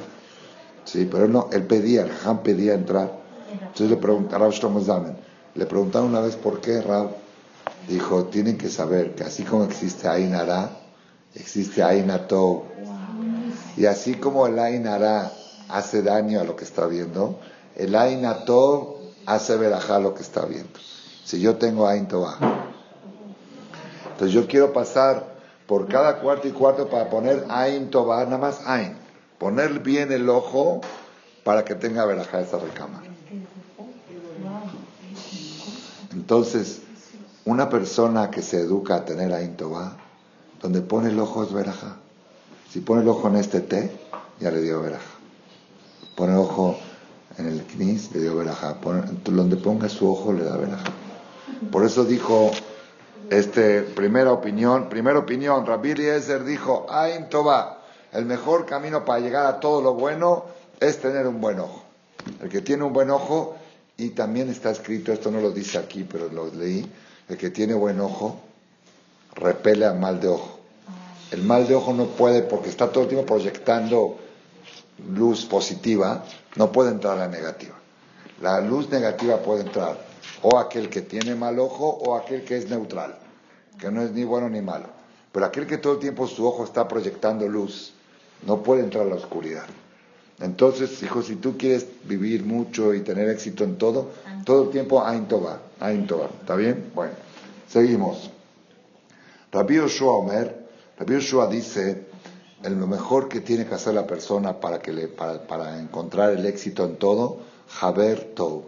Sí, pero él no, él pedía, el jajam pedía entrar. Entonces le preguntaron le preguntaron una vez por qué Rab dijo, tienen que saber que así como existe Ainara, existe Ainatou. Y así como el Ainara hace daño a lo que está viendo, el Ainatou hace verajá lo que está viendo. Si yo tengo Ain Entonces yo quiero pasar por cada cuarto y cuarto para poner Ain nada más Ain. Poner bien el ojo para que tenga verajá esa recámara. Entonces, una persona que se educa a tener a Intoba, donde pone el ojo es veraja. Si pone el ojo en este té, ya le dio veraja. Pone el ojo en el knis, le dio veraja. donde ponga su ojo, le da veraja. Por eso dijo, este, primera opinión, primera opinión, Rabbi Eliezer dijo, Ain Toba, el mejor camino para llegar a todo lo bueno es tener un buen ojo. El que tiene un buen ojo y también está escrito, esto no lo dice aquí, pero lo leí, el que tiene buen ojo repele al mal de ojo. El mal de ojo no puede, porque está todo el tiempo proyectando luz positiva, no puede entrar la negativa. La luz negativa puede entrar o aquel que tiene mal ojo o aquel que es neutral, que no es ni bueno ni malo. Pero aquel que todo el tiempo su ojo está proyectando luz, no puede entrar a la oscuridad. Entonces, hijo, si tú quieres vivir mucho y tener éxito en todo, todo el tiempo Ain Toba, Ain Toba. ¿Está bien? Bueno, seguimos. Rabbi Yoshua Omer, Rabbi Yoshua dice, lo mejor que tiene que hacer la persona para, que le, para, para encontrar el éxito en todo, Haber Tov,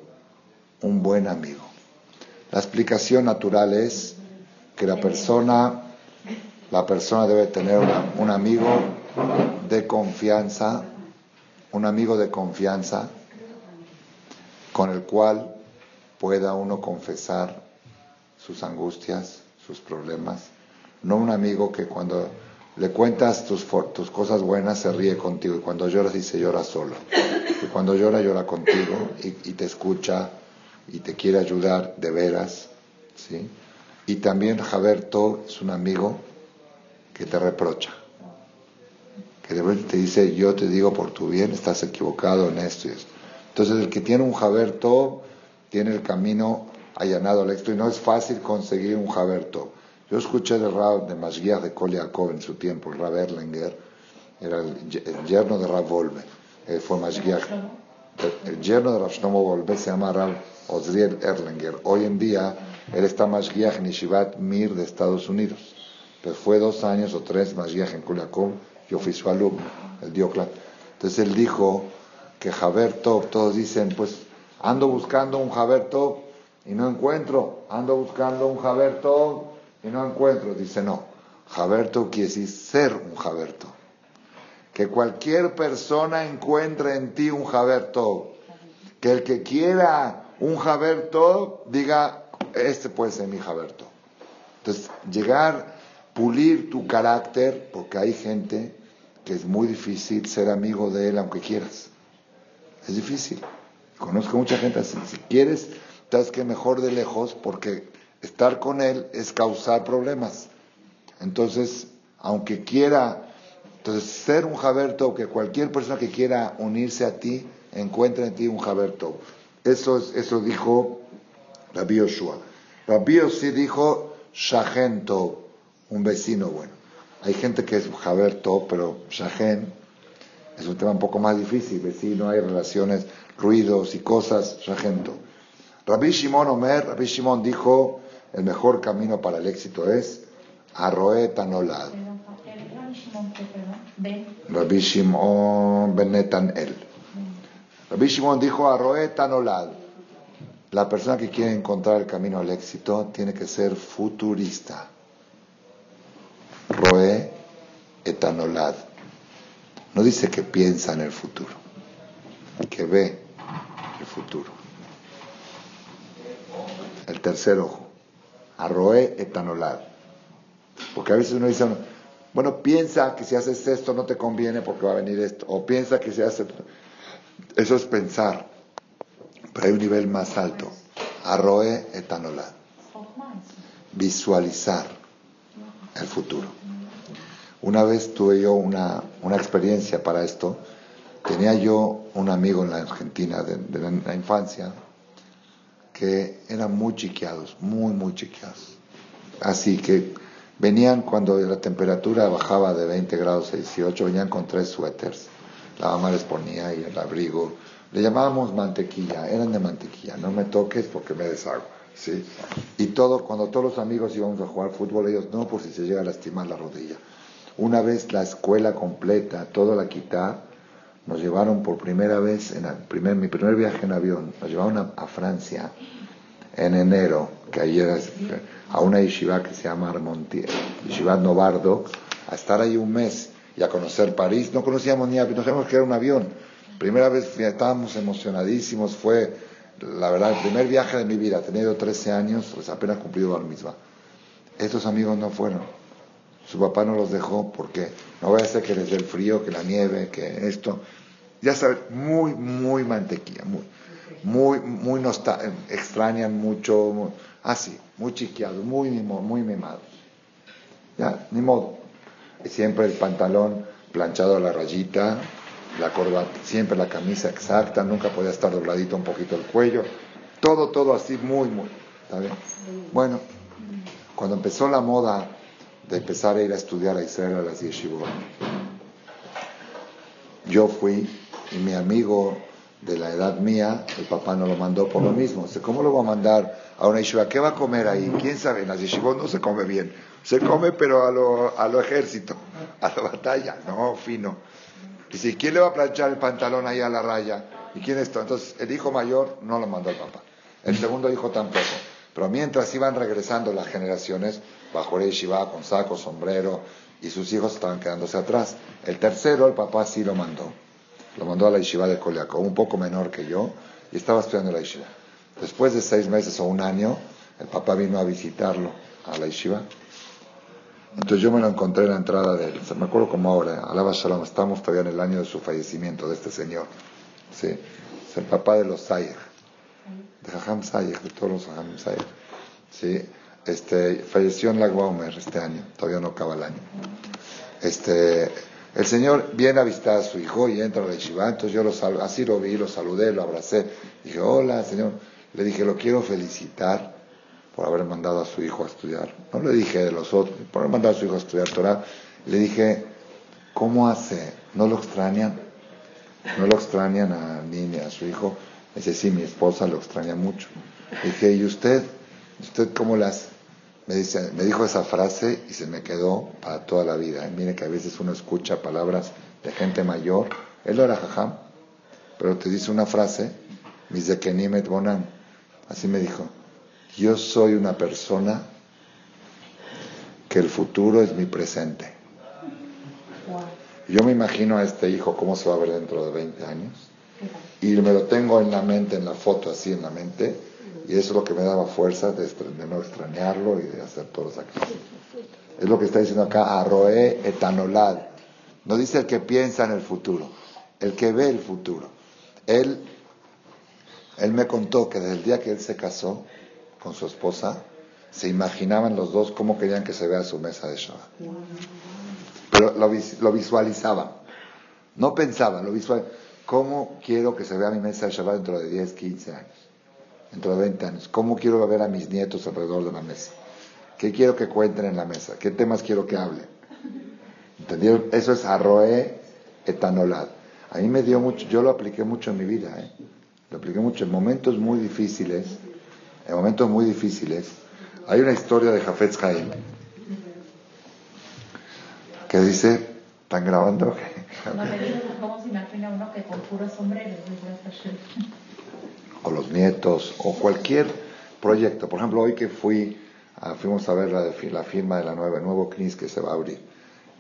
un buen amigo. La explicación natural es que la persona, la persona debe tener un amigo de confianza un amigo de confianza con el cual pueda uno confesar sus angustias, sus problemas. No un amigo que cuando le cuentas tus, tus cosas buenas se ríe contigo y cuando lloras dice llora solo. Y cuando llora llora contigo y, te escucha y te quiere ayudar de veras. ¿sí? Y también Jaberto es un amigo que te reprocha que de repente te dice, yo te digo por tu bien, estás equivocado en esto y esto. Entonces el que tiene un Jaber tiene el camino allanado al éxito y no es fácil conseguir un Jaber Yo escuché de Rab de Masguiach de Koliakov en su tiempo, el Rab Erlinger, era el, yerno de Rav Volbe, eh, fue Mashgiach. El, el yerno de Rav Shlomo Volbe se llama Rav Osriel Erlinger. Hoy en día él está Mashgiach en Yeshivat Mir de Estados Unidos. Pero fue dos años o tres Mashgiach en Culiacán. Yo fui su alumno, él dio clase. Entonces él dijo que Javer Tov, todos dicen, pues ando buscando un Javer Tov y no encuentro, ando buscando un Javer Tov y no encuentro. Dice, no, Javer Tov quiere decir ser un Javer Tov. Que cualquier persona encuentre en ti un Javer Tov. Que el que quiera un Javer Tov diga, este puede ser mi Javer Tov. Entonces, llegar, pulir tu carácter, porque hay gente que es muy difícil ser amigo de él aunque quieras. Es difícil. Conozco mucha gente así. Si quieres, estás que mejor de lejos porque estar con él es causar problemas. Entonces, aunque quiera, entonces ser un Jaberto, que cualquier persona que quiera unirse a ti, encuentre en ti un Jaberto. Eso, es, eso dijo Rabbi Yoshua. Rabbi Yossi dijo Shahento, un vecino bueno. Hay gente que es Jaberto, pero Shahen es un tema un poco más difícil. Vecino, hay relaciones, ruidos y cosas, Shahento. Rabbi Shimon Omer, Rabbi Shimon dijo, el mejor camino para el éxito es Arroe Tanolad. Perdón, el Rabbi Shimon. Ben. Rabbi Shimon Benetan El. Rabbi Shimon dijo Arroe Tanolad. La persona que quiere encontrar el camino al éxito tiene que ser futurista. Roe etanolad. No dice que piensa en el futuro, que ve el futuro. El tercer ojo, arroe etanolad. Porque a veces uno dice, bueno, piensa que si haces esto no te conviene porque va a venir esto. O piensa que si haces... Eso es pensar. Pero hay un nivel más alto. Arroe etanolad. Visualizar el futuro. Una vez tuve yo una, una experiencia para esto. Tenía yo un amigo en la Argentina de, la infancia que eran muy chiqueados, muy, muy chiqueados. Así que venían cuando la temperatura bajaba de 20 grados a 18, venían con tres suéteres. La mamá les ponía y el abrigo. Le llamábamos mantequilla, eran de mantequilla. No me toques porque me deshago. ¿Sí? Y todo, cuando todos los amigos íbamos a jugar fútbol, ellos no, por si se llega a lastimar la rodilla. Una vez la escuela completa, toda la quitá, nos llevaron por primera vez, en primer, mi primer viaje en avión, nos llevaron a, Francia en enero, que ahí era a una yeshiva que se llama Armonti, yeshiva Novardo, a estar ahí un mes y a conocer París. No conocíamos ni, a- no sabíamos que era un avión. Primera vez estábamos emocionadísimos, fue la verdad el primer viaje de mi vida. Tenía yo 13 años, pues apenas cumplido al misma. Estos amigos no fueron. Su papá no los dejó porque no vaya a ser que les dé el frío, que la nieve, que esto. Ya sabes, muy, muy mantequilla, muy, muy, muy extrañan mucho, muy- así, muy chiqueados, muy, muy mimados. Ya, ni modo. Siempre el pantalón planchado a la rayita, la corbata, siempre la camisa exacta, nunca podía estar dobladito un poquito el cuello. Todo, todo así, muy, muy. ¿Está bien? Bueno, cuando empezó la moda de empezar a ir a estudiar a Israel a las yeshivot, yo fui y mi amigo de la edad mía, el papá no lo mandó por lo mismo. Dice, ¿cómo lo voy a mandar a una yeshiva? ¿Qué va a comer ahí? ¿Quién sabe? En las yeshivot no se come bien. Se come pero a lo, a lo ejército, a la batalla, no, fino. Dice, ¿quién le va a planchar el pantalón ahí a la raya? ¿Y quién es esto? Entonces, el hijo mayor no lo mandó el papá. El segundo hijo tampoco. Pero mientras iban regresando las generaciones, bajo el yeshiva, con saco, sombrero, y sus hijos estaban quedándose atrás. El tercero, el papá sí lo mandó. Lo mandó a la yeshiva de Koliakov, un poco menor que yo, y estaba estudiando la yeshiva. Después de seis meses o un año, el papá vino a visitarlo a la. Entonces yo me lo encontré en la entrada de él. Me acuerdo como ahora, alaba Shalom, estamos todavía en el año de su fallecimiento, de este señor. Sí, es el papá de los Sayeg, de Jajam Sayeg, de todos los Jajam Sayeg. Sí, este, falleció en la Guaumer este año, todavía no acaba el año. Este, el señor viene a visitar a su hijo y entra a la entonces yo lo así lo vi, lo saludé, lo abracé. Dije, hola, señor. Le dije, lo quiero felicitar por haber mandado a su hijo a estudiar. No le dije de los otros, por haber mandado a su hijo a estudiar Torah. Le dije, ¿cómo hace? ¿No lo extrañan? ¿No lo extrañan a niña, a su hijo? Dice, sí, mi esposa lo extraña mucho. Dije, ¿y usted? ¿Usted cómo las? Me, dice, me dijo esa frase y se me quedó para toda la vida. Y mire que a veces uno escucha palabras de gente mayor. Él no era jajam, pero te dice una frase, mis de Kenimet Bonan. Así me dijo, yo soy una persona que el futuro es mi presente. Yo me imagino a este hijo cómo se va a ver dentro de 20 años y me lo tengo en la mente, en la foto así en la mente y eso es lo que me daba fuerza de, no extrañarlo y de hacer todos los sacrificios. Es lo que está diciendo acá, arroé etanolad. No dice el que piensa en el futuro, el que ve el futuro. Él, él me contó que desde el día que él se casó con su esposa, se imaginaban los dos cómo querían que se vea su mesa de Shabbat. Pero lo, visualizaban. No pensaban, lo visualizaban. ¿Cómo quiero que se vea mi mesa de Shabbat dentro de 10, 15 años? Dentro de 20 años. ¿Cómo quiero ver a mis nietos alrededor de la mesa? ¿Qué quiero que cuenten en la mesa? ¿Qué temas quiero que hablen? ¿Entendieron? Eso es arroé etanolad. A mí me dio mucho, yo lo apliqué mucho en mi vida, ¿eh? Lo apliqué mucho en momentos muy difíciles, en momentos muy difíciles. Hay una historia de Jafetz Haim que dice, ¿están grabando? No le digo cómo se imagina uno que con puros sombreros. O los nietos, o cualquier proyecto. Por ejemplo, hoy que fui, fuimos a ver la, la firma de la nueva, el nuevo CNIS que se va a abrir.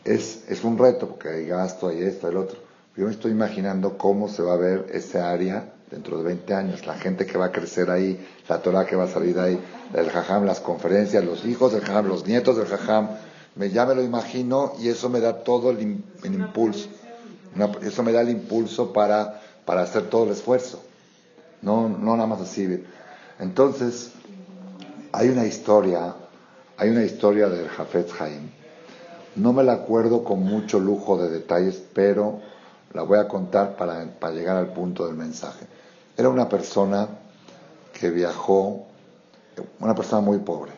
Es, es un reto, porque hay gasto, hay esto, el otro. Yo me estoy imaginando cómo se va a ver ese área dentro de 20 años, la gente que va a crecer ahí, la Torah que va a salir ahí, el jajam, las conferencias, los hijos del jajam, los nietos del jajam, me, ya me lo imagino y eso me da todo el, impulso, eso me da el impulso para, para hacer todo el esfuerzo, no, no nada más así. Entonces, hay una historia, hay una historia del Jafet Haim, no me la acuerdo con mucho lujo de detalles, pero la voy a contar para, para llegar al punto del mensaje. Era una persona que viajó, una persona muy pobre,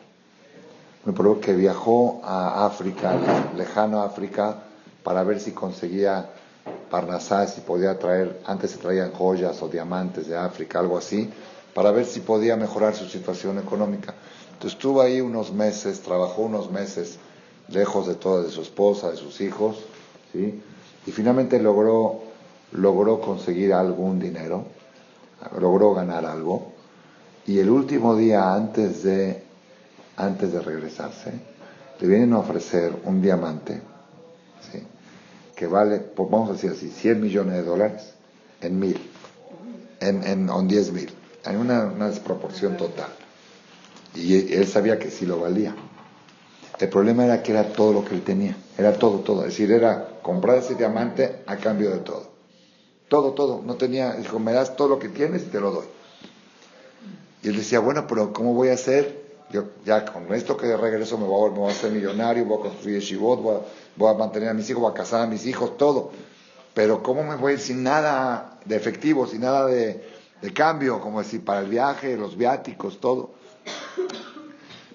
muy pobre, que viajó a África, lejano África, para ver si conseguía Parnasá, si podía traer, antes se traían joyas o diamantes de África, algo así, para ver si podía mejorar su situación económica. Entonces estuvo ahí unos meses, trabajó unos meses lejos de toda, su esposa, de sus hijos, ¿sí? y finalmente logró, logró conseguir algún dinero, logró ganar algo, y el último día antes de, antes de regresarse, le vienen a ofrecer un diamante, que vale, vamos a decir así, 100 millones de dólares en mil, en, en, en 10 mil. Hay una, una desproporción total. Y él sabía que sí lo valía. El problema era que era todo lo que él tenía, era todo, todo. Es decir, era comprar ese diamante a cambio de todo. Todo, todo. No tenía, dijo, me das todo lo que tienes y te lo doy. Y él decía, bueno, pero ¿cómo voy a hacer? Yo ya con esto que de regreso me voy, a, me voy a hacer millonario, voy a construir shivot, voy a, a mantener a mis hijos, voy a casar a mis hijos, todo. Pero ¿cómo me voy sin nada de efectivo, sin nada de, de cambio? Como decir, para el viaje, los viáticos, todo.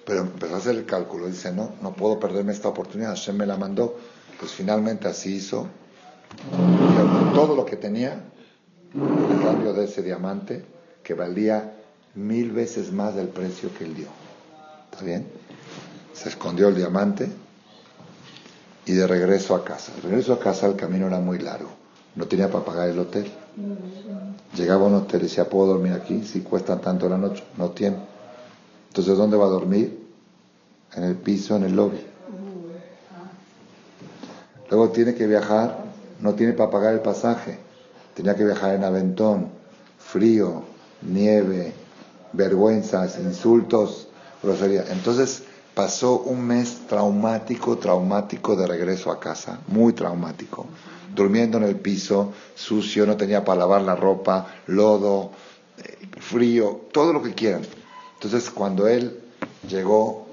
Pero empezó a hacer el cálculo, dice, no, no puedo perderme esta oportunidad, Hashem me la mandó. Pues finalmente así hizo. Todo lo que tenía, a cambio de ese diamante, que valía mil veces más del precio que él dio. ¿Está bien? Se escondió el diamante y de regreso a casa. De regreso a casa el camino era muy largo. No tenía para pagar el hotel. Llegaba a un hotel y decía, ¿puedo dormir aquí? Si cuesta tanto la noche. No tiene. Entonces, ¿dónde va a dormir? En el piso, en el lobby. Luego tiene que viajar, no tiene para pagar el pasaje. Tenía que viajar en aventón, frío, nieve, vergüenzas, insultos, grosería. Entonces pasó un mes traumático, traumático de regreso a casa, muy traumático. Durmiendo en el piso, sucio, no tenía para lavar la ropa, lodo, eh, frío, todo lo que quieran. Entonces, cuando él llegó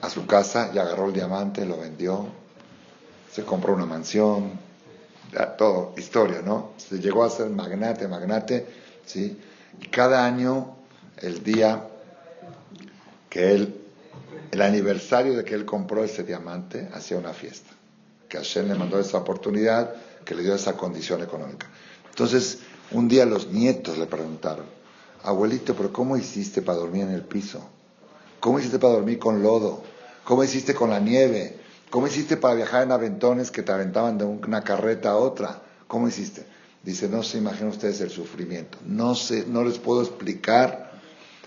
a su casa y agarró el diamante, lo vendió, se compró una mansión, todo, historia, ¿no? Se llegó a ser magnate, magnate, ¿sí? Y cada año, el día que él, el aniversario de que él compró ese diamante, hacía una fiesta. que Hashem le mandó esa oportunidad, que le dio esa condición económica. Entonces, un día los nietos le preguntaron, abuelito, pero ¿cómo hiciste para dormir en el piso? ¿Cómo hiciste para dormir con lodo? ¿Cómo hiciste con la nieve? ¿Cómo hiciste para viajar en aventones que te aventaban de una carreta a otra? ¿Cómo hiciste? Dice, no se imaginan ustedes el sufrimiento. No sé, no les puedo explicar.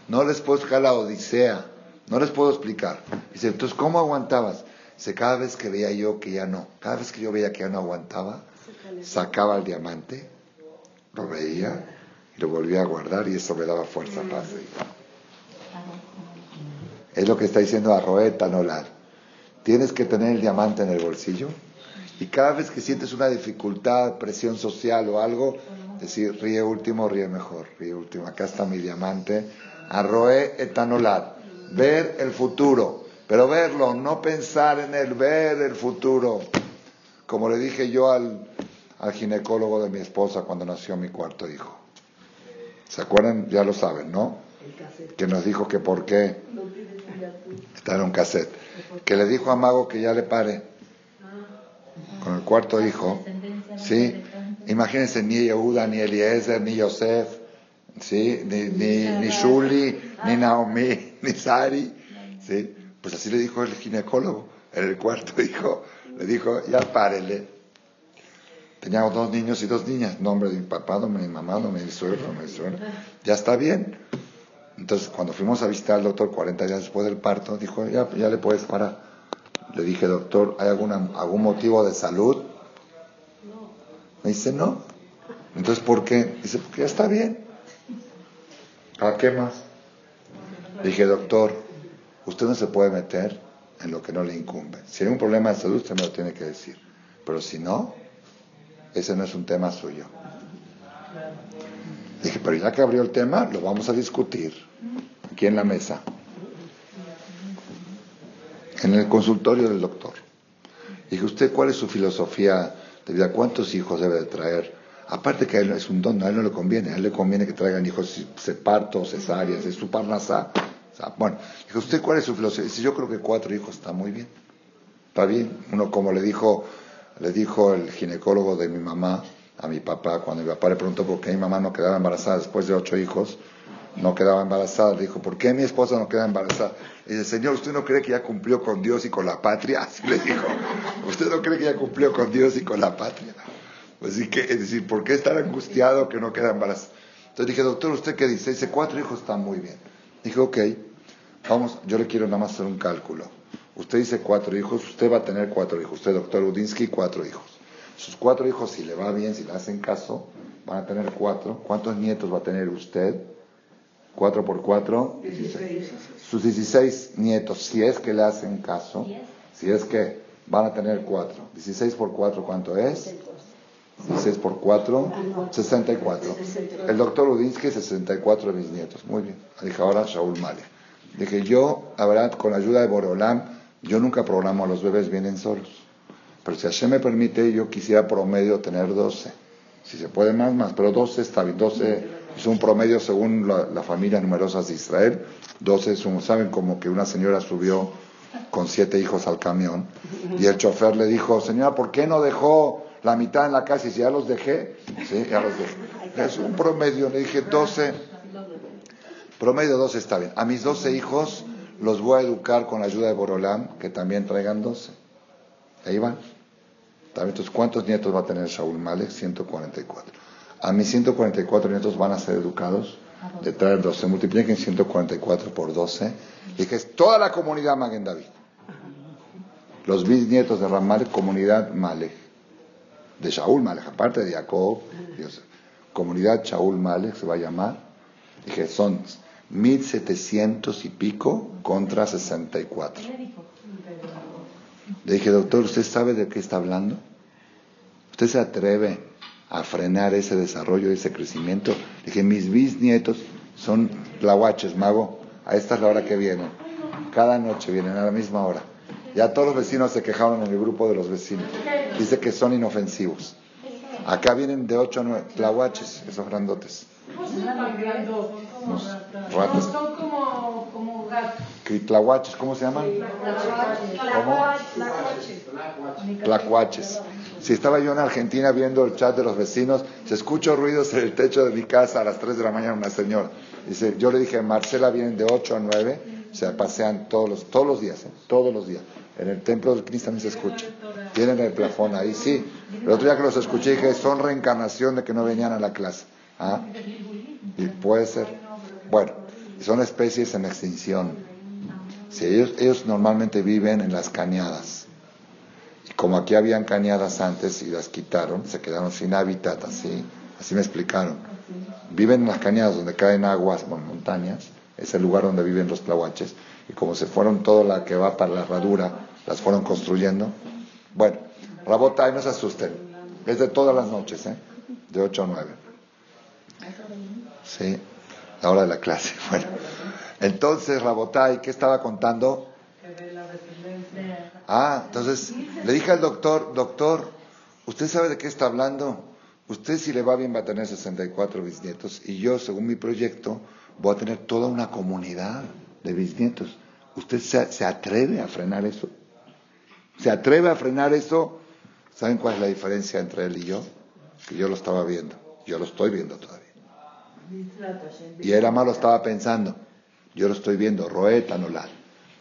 No les puedo explicar la odisea. No les puedo explicar. Dice, entonces, ¿cómo aguantabas? Dice, cada vez que veía yo que ya no, cada vez que yo veía que ya no aguantaba, sacaba el diamante, lo veía y lo volvía a guardar y eso me daba fuerza, paz. Es lo que está diciendo Arroeta Nolar. Tienes que tener el diamante en el bolsillo y cada vez que sientes una dificultad, presión social o algo, decir, ríe último, ríe mejor, ríe último. Acá está mi diamante. Arroe etanolar. Ver el futuro, pero verlo, no pensar en el ver el futuro. Como le dije yo al, al ginecólogo de mi esposa cuando nació mi cuarto hijo. ¿Se acuerdan? Ya lo saben, ¿no? Que nos dijo que por qué. Está en un cassette. Que le dijo a Mago que ya le pare. Con el cuarto hijo. ¿Sí? Imagínense, ni Yehuda, ni Eliezer, ni Yosef, ¿sí? Ni, ni, ni Shuli, ni Naomi, ni Sari. ¿Sí? Pues así le dijo el ginecólogo. En el cuarto hijo le dijo, ya párele. Teníamos dos niños y dos niñas, nombre de mi papá, nombre de mi mamá, nombre de mi suegro, nombre de mi suegro. Ya está bien. Entonces, cuando fuimos a visitar al doctor 40 días después del parto, dijo, ya, ya le puedes parar. Le dije, doctor, ¿hay alguna, algún motivo de salud? Me dice, no. Entonces, ¿por qué? Dice, porque ya está bien. ¿A qué más? Dije, doctor, usted no se puede meter en lo que no le incumbe. Si hay un problema de salud, usted me lo tiene que decir. Pero si no, ese no es un tema suyo. Dije, pero ya que abrió el tema, lo vamos a discutir aquí en la mesa, en el consultorio del doctor. Dije, ¿usted cuál es su filosofía de vida? ¿Cuántos hijos debe de traer? Aparte que a él es un don, a él no le conviene, a él le conviene que traigan hijos partos, cesáreas, es su parnasá. bueno, dije, ¿usted cuál es su filosofía? Dice, yo creo que cuatro hijos está muy bien. Está bien. Uno, como le dijo, le dijo el ginecólogo de mi mamá, a mi papá, cuando mi papá le preguntó por qué mi mamá no quedaba embarazada después de ocho hijos, no quedaba embarazada, le dijo, ¿por qué mi esposa no queda embarazada? Y dice, Señor, ¿usted no cree que ya cumplió con Dios y con la patria? Así le dijo, ¿usted no cree que ya cumplió con Dios y con la patria? Pues sí que, es decir, ¿por qué estar angustiado que no queda embarazada? Entonces dije, doctor, ¿usted qué dice? Dice, cuatro hijos están muy bien. Dije, ok, vamos, yo le quiero nada más hacer un cálculo. Usted dice cuatro hijos, usted va a tener cuatro hijos. Usted, doctor Udinsky, cuatro hijos. Sus cuatro hijos, si le va bien, si le hacen caso, van a tener cuatro. ¿Cuántos nietos va a tener usted? Cuatro por cuatro. Sus dieciséis nietos, si es que le hacen caso, si es que van a tener cuatro. Dieciséis por cuatro, ¿cuánto es? 16 por 4, 64. El doctor Udinsky, 64 de mis nietos. Muy bien. Dije ahora Shaul Male. Dije yo, la verdad, con la ayuda de Borolam, yo nunca programo a los bebés, vienen solos. Pero si Hashem me permite, yo quisiera promedio tener 12. Si se puede más, más. Pero 12 está bien. 12 es un promedio según las la familias numerosas de Israel. 12 es un, ¿saben? Como que una señora subió con siete hijos al camión y el chofer le dijo, señora, ¿por qué no dejó la mitad en la casa? Y si ya los dejé, sí, ya los dejé. Es un promedio, le dije 12. Promedio 12 está bien. A mis 12 hijos los voy a educar con la ayuda de Borolam, que también traigan 12. Ahí van. Entonces, ¿cuántos nietos va a tener Shaul Malek? 144. A mis 144 nietos van a ser educados de traer 12. Multipliquen 144 por 12 y que es toda la comunidad Maguen David. Los bisnietos de Ramal, comunidad Malek. De Shaul Malek, aparte de Jacob, Dios. Comunidad Shaul Malek se va a llamar. Y que son 1700 y pico contra 64. Le dije, doctor, ¿usted sabe de qué está hablando? ¿Usted se atreve a frenar ese desarrollo, ese crecimiento? Le dije, mis bisnietos son tlahuaches, mago. A esta es la hora que vienen. Cada noche vienen a la misma hora. Ya todos los vecinos se quejaron en el grupo de los vecinos. Dice que son inofensivos. Acá vienen de 8 a 9 tlahuaches, esos grandotes. Son como. Tlahuaches, ¿cómo se llaman? ¿Cómo? Tlacuaches. Si estaba yo en Argentina viendo el chat de los vecinos, se escuchó ruidos en el techo de mi casa a las 3 de la mañana una señora. Dice, yo le dije, Marcela vienen de 8 a 9, o sea, pasean todos los, todos los días, ¿eh? todos los días. En el templo del Cristo también se escucha. Tienen el plafón ahí, sí. El otro día que los escuché dije, son reencarnación de que no venían a la clase. ¿Ah? Y puede ser. Bueno, son especies en extinción. Si ellos, ellos normalmente viven en las cañadas. Y como aquí habían cañadas antes y las quitaron, se quedaron sin hábitat, así, así me explicaron. Viven en las cañadas donde caen aguas, montañas, es el lugar donde viven los tlahuaches. Y como se fueron toda la que va para la herradura, las fueron construyendo. Bueno, Rabota, no se asusten. Es de todas las noches, ¿eh? De 8 a 9. Sí, la hora de la clase. Bueno. Entonces, Rabotai, ¿qué estaba contando? Ah, entonces le dije al doctor, doctor, ¿usted sabe de qué está hablando? Usted si le va bien va a tener 64 bisnietos y yo, según mi proyecto, voy a tener toda una comunidad de bisnietos. ¿Usted se, se atreve a frenar eso? ¿Se atreve a frenar eso? ¿Saben cuál es la diferencia entre él y yo? Que yo lo estaba viendo, yo lo estoy viendo todavía. Y más lo estaba pensando. Yo lo estoy viendo, Roet Anolad.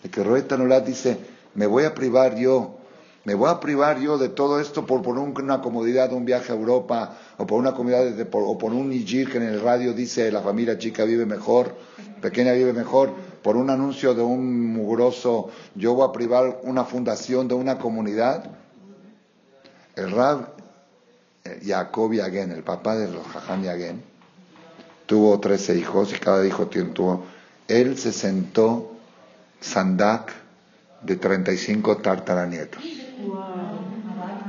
De que Roet Anolad dice, me voy a privar yo, me voy a privar yo de todo esto por, por una comodidad de un viaje a Europa, o por una comodidad, de, o por un Nijir que en el radio dice la familia chica vive mejor, pequeña vive mejor, por un anuncio de un mugroso, yo voy a privar una fundación de una comunidad. El Rab eh, Jacob Yagen, el papá de los Jajam Yagen, tuvo 13 hijos y cada hijo tuvo él se sentó Sandak de 35 tartaranietos.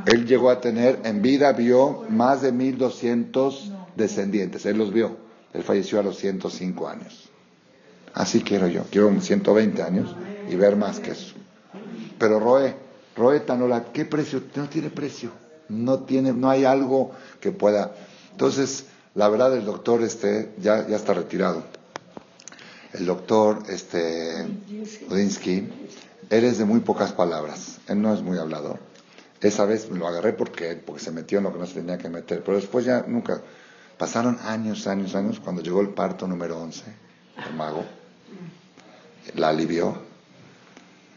Él llegó a tener, en vida vio más de 1200 descendientes. Él los vio. Él falleció a los 105 años. Así quiero yo. Quiero 120 años y ver más que eso. Pero Roe, Roe Tanola, ¿qué precio? No tiene precio. No tiene, no hay algo que pueda. Entonces, la verdad, el doctor este ya, ya está retirado el doctor este, Odinsky, él es de muy pocas palabras, él no es muy hablador. Esa vez lo agarré porque, porque se metió en lo que no se tenía que meter, pero después ya nunca. Pasaron años, años, años, cuando llegó el parto número 11, el mago, la alivió,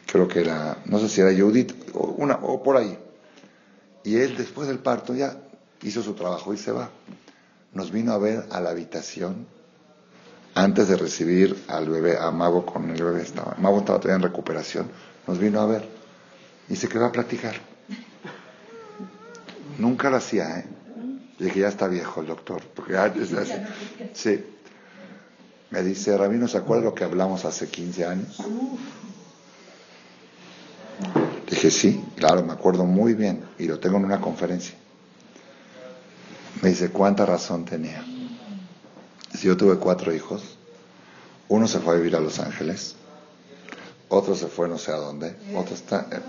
creo que era, no sé si era Judith o, una, o por ahí. Y él después del parto ya hizo su trabajo y se va. Nos vino a ver a la habitación antes de recibir al bebé, a Mago con el bebé, estaba, Mago estaba todavía en recuperación, nos vino a ver y se quedó a platicar. Nunca lo hacía, ¿eh? Dije, ya está viejo el doctor, porque Sí. Me dice, Rabino, ¿se acuerda lo que hablamos hace 15 años? Dije, sí, claro, me acuerdo muy bien y lo tengo en una conferencia. Me dice, ¿cuánta razón tenía? Si yo tuve cuatro hijos, uno se fue a vivir a Los Ángeles, otro se fue no sé a dónde, otro está... Eh,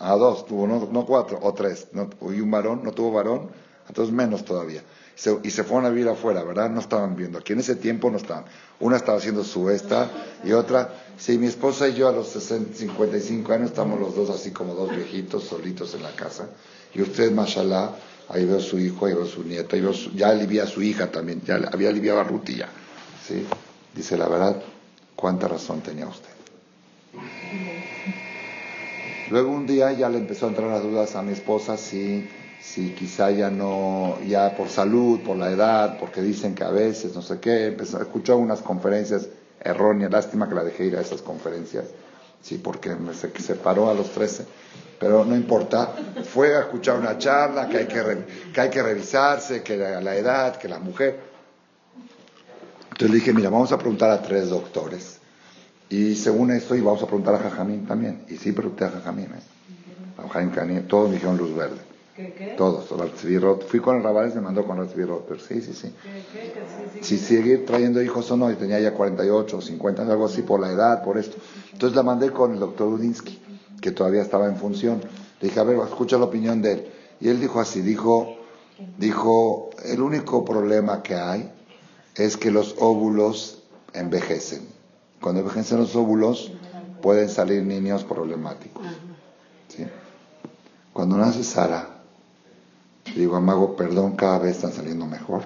a dos, tuvo no, cuatro, o tres, y un varón, no tuvo varón, entonces menos todavía. y se fueron a vivir afuera, ¿verdad? No estaban viendo. Aquí en ese tiempo no estaban. Una estaba haciendo su esta y otra, sí, mi esposa y yo a los 55 años estamos los dos así como dos viejitos solitos en la casa. Y usted, mashallah, ahí veo su hijo, ahí veo su nieto, ahí ya alivia a su hija también, ya había aliviado a Ruti ya. ¿sí? Dice la verdad, cuánta razón tenía usted. Luego un día ya le empezó a entrar las dudas a mi esposa si, si quizá ya no, ya por salud, por la edad, porque dicen que a veces, no sé qué, empezó, escuchó unas conferencias erróneas, lástima que la dejé ir a esas conferencias, sí, porque me se separó a los 13 pero no importa. Fue a escuchar una charla que hay que, que, hay que revisarse, que la, la, edad, que la mujer. Entonces le dije, mira, vamos a preguntar a tres doctores. Y según esto, y vamos a preguntar a Jajamín también. Y sí pregunté a Jajamín. ¿eh? A Jajamín todos me dijeron luz verde. ¿Qué, qué? Todos, Fui con el Rabales, me mandó con Ratzvirot, pero sí, sí, sí. Si seguir trayendo hijos o no, y tenía ya 48 o 50, algo así, por la edad, por esto. Entonces la mandé con el doctor Udinsky que todavía estaba en función. Le dije, a ver, escucha la opinión de él. Y él dijo así, dijo, dijo, el único problema que hay es que los óvulos envejecen. Cuando envejecen los óvulos, pueden salir niños problemáticos. ¿sí? Cuando nace Sara, digo, Amago, perdón, cada vez están saliendo mejor.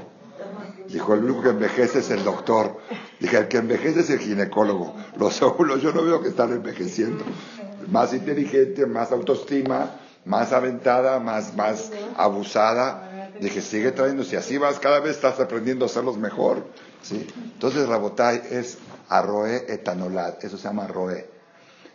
Dijo, el único que envejece es el doctor. Dije, el que envejece es el ginecólogo. Los óvulos yo no veo que están envejeciendo. Más inteligente, más autoestima, más aventada, más, más abusada. Dije, sigue trayendo, si así vas, cada vez estás aprendiendo a hacerlos mejor. ¿sí? Entonces, Rabotai es arroe etanolat, eso se llama arroe.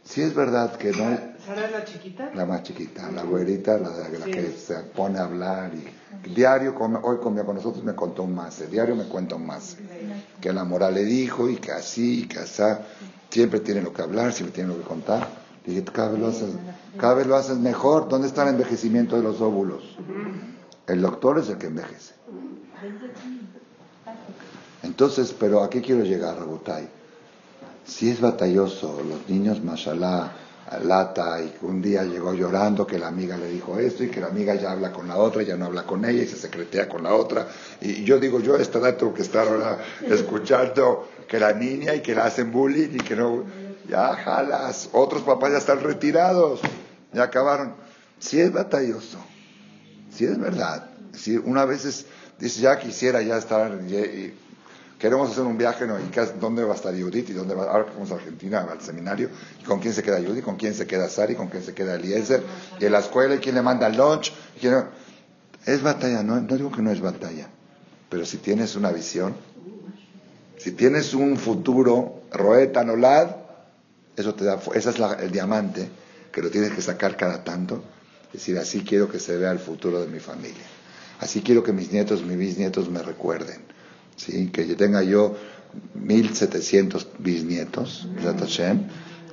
Si es verdad que no... ¿Sara es la chiquita? La más chiquita, la güerita, la, la que se pone a hablar y diario, hoy comió con nosotros, me contó un más, el diario me cuenta un más, que la moral le dijo y que así y que así, siempre tiene lo que hablar, siempre tiene lo que contar. Dije, cada vez lo haces, cada vez lo haces mejor, ¿dónde está el envejecimiento de los óvulos? El doctor es el que envejece. Entonces, pero ¿a qué quiero llegar, Rabotai? Si es batalloso, los niños, mashallah, lata, y un día llegó llorando que la amiga le dijo esto, y que la amiga ya habla con la otra, ya no habla con ella, y se secretea con la otra. Y yo digo, yo esta edad tengo que estar ahora escuchando que la niña y que la hacen bullying y que no, ya jalas, otros papás ya están retirados, ya acabaron. Si es batalloso, si es verdad, si una vez dice, ya quisiera ya estar, y, queremos hacer un viaje, ¿no? ¿Y dónde va a estar Judith? ¿Y dónde va? Ahora que vamos a Argentina, al seminario, ¿y con quién se queda Judith? ¿Con quién se queda Sari? ¿Con quién se queda Eliezer? ¿Y en la escuela? ¿Y quién le manda el lunch? Es batalla, ¿no? No digo que no es batalla, pero si tienes una visión, si tienes un futuro, Roeta Nolad, eso te da, ese es el diamante que lo tienes que sacar cada tanto. Decir, así quiero que se vea el futuro de mi familia. Así quiero que mis nietos, mis bisnietos me recuerden. ¿Sí? que tenga yo 1700 bisnietos,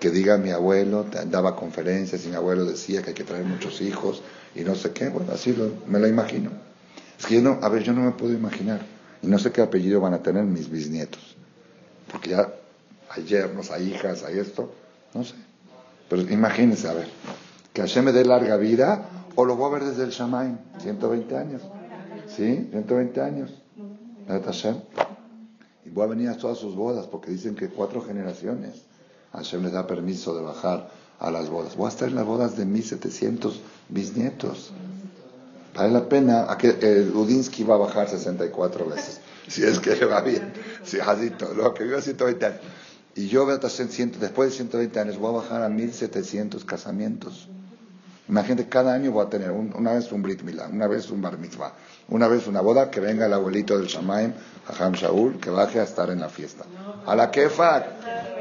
que diga mi abuelo, daba conferencias y mi abuelo decía que hay que traer muchos hijos y no sé qué, bueno, así me lo imagino. Es que yo no, a ver, yo no me puedo imaginar y no sé qué apellido van a tener mis bisnietos, porque ya hay yernos, hay hijas, hay esto, no sé. Pero imagínense, a ver, que Hashem me dé larga vida o lo voy a ver desde el Shamaim, 120 años. ¿Sí? 120 años. Y voy a venir a todas sus bodas, porque dicen que cuatro generaciones Hashem les da permiso de bajar a las bodas. Voy a estar en las bodas de 1700 bisnietos. Vale la pena, a que el Udinsky va a bajar 64 veces, si es que le va bien. Si todo lo que vivo 120 años. Y yo, después de 120 años, voy a bajar a 1700 casamientos. Imagínate, cada año voy a tener una vez un Brit Milá, una vez un Bar Mitzvah, una vez una boda, que venga el abuelito del Shamaim, Ham Shaul, que baje a estar en la fiesta. A la Kefak,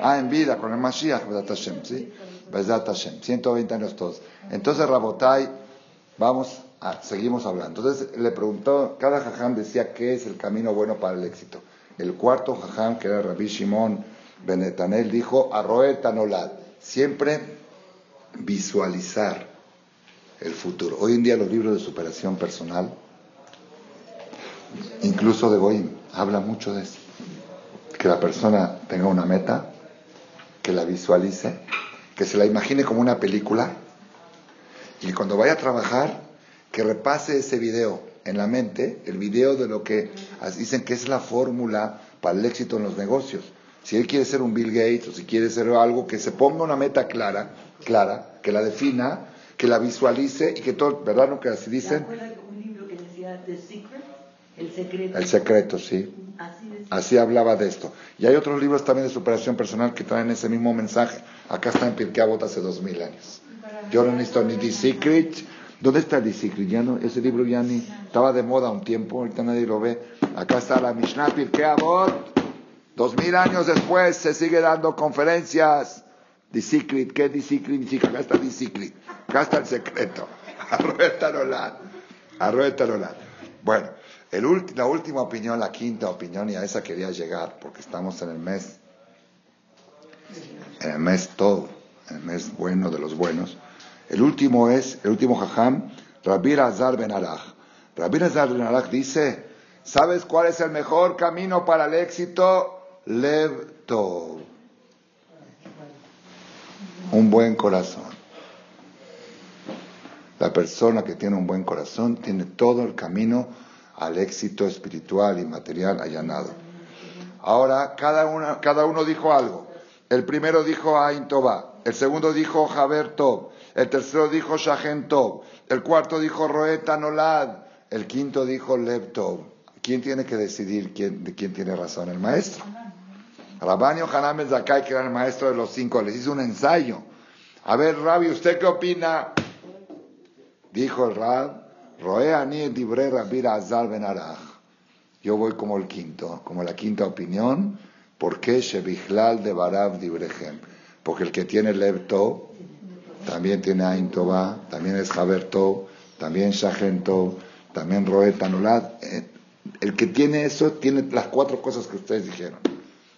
ah, en vida, con el Mashiach, Bedat Hashem, ¿sí? Bedat Hashem, 120 años todos. Entonces, Rabotai, vamos, a, seguimos hablando. Entonces, le preguntó, cada Jajam decía qué es el camino bueno para el éxito. El cuarto Jajam, que era Rabbi Shimon Benetanel, dijo, Arroet Tanolad, siempre visualizar el futuro. Hoy en día los libros de superación personal, incluso de Boeing, habla mucho de eso. Que la persona tenga una meta, que la visualice, que se la imagine como una película y cuando vaya a trabajar, que repase ese video en la mente, el video de lo que dicen que es la fórmula para el éxito en los negocios. Si él quiere ser un Bill Gates o si quiere ser algo, que se ponga una meta clara, clara, que la defina que la visualice y que todo, ¿verdad? ¿No que así dicen? un libro que decía The Secret? El secreto. El secreto, sí. Así, hablaba de esto. Y hay otros libros también de superación personal que traen ese mismo mensaje. Acá está en Pirkei hace dos mil años. Yo no necesito ni The Secret. ¿Dónde está The Secret? Ya no, ese libro ya ni estaba de moda un tiempo, ahorita nadie lo ve. Acá está la Mishnah Pirkei Avot. Dos mil años después se sigue dando conferencias. The Secret, ¿qué es The Secret? Acá está The Secret. Acá está el secreto. Arrueta Bueno, la última opinión, la quinta opinión, y a esa quería llegar, porque estamos en el mes, el mes todo, en el mes bueno de los buenos. El último es, el último jajam, Rabir Azar Ben Arach. Rabir Azar Ben Arach dice, ¿sabes cuál es el mejor camino para el éxito? Lev Tov. Un buen corazón. La persona que tiene un buen corazón tiene todo el camino al éxito espiritual y material allanado. Ahora, cada uno, cada uno dijo algo. El primero dijo a Intoba, El segundo dijo Javer Tov. El tercero dijo Shahen Tov. El cuarto dijo Roeta Nolad. El quinto dijo Lev Tov. ¿Quién tiene que decidir quién, de quién tiene razón? El maestro. Rabanio Hanan Zakai, que era el maestro de los cinco, les hizo un ensayo. A ver, Rabbi, ¿usted qué opina? Dijo el Rab, Yo voy como el quinto, como la quinta opinión. ¿Por qué Shebichlal de Barab Dibrehem? Porque el que tiene Lev Tov, también tiene Ain también es Haber Tov, también Shahen también Roet Anulat. Eh, El que tiene eso tiene las cuatro cosas que ustedes dijeron.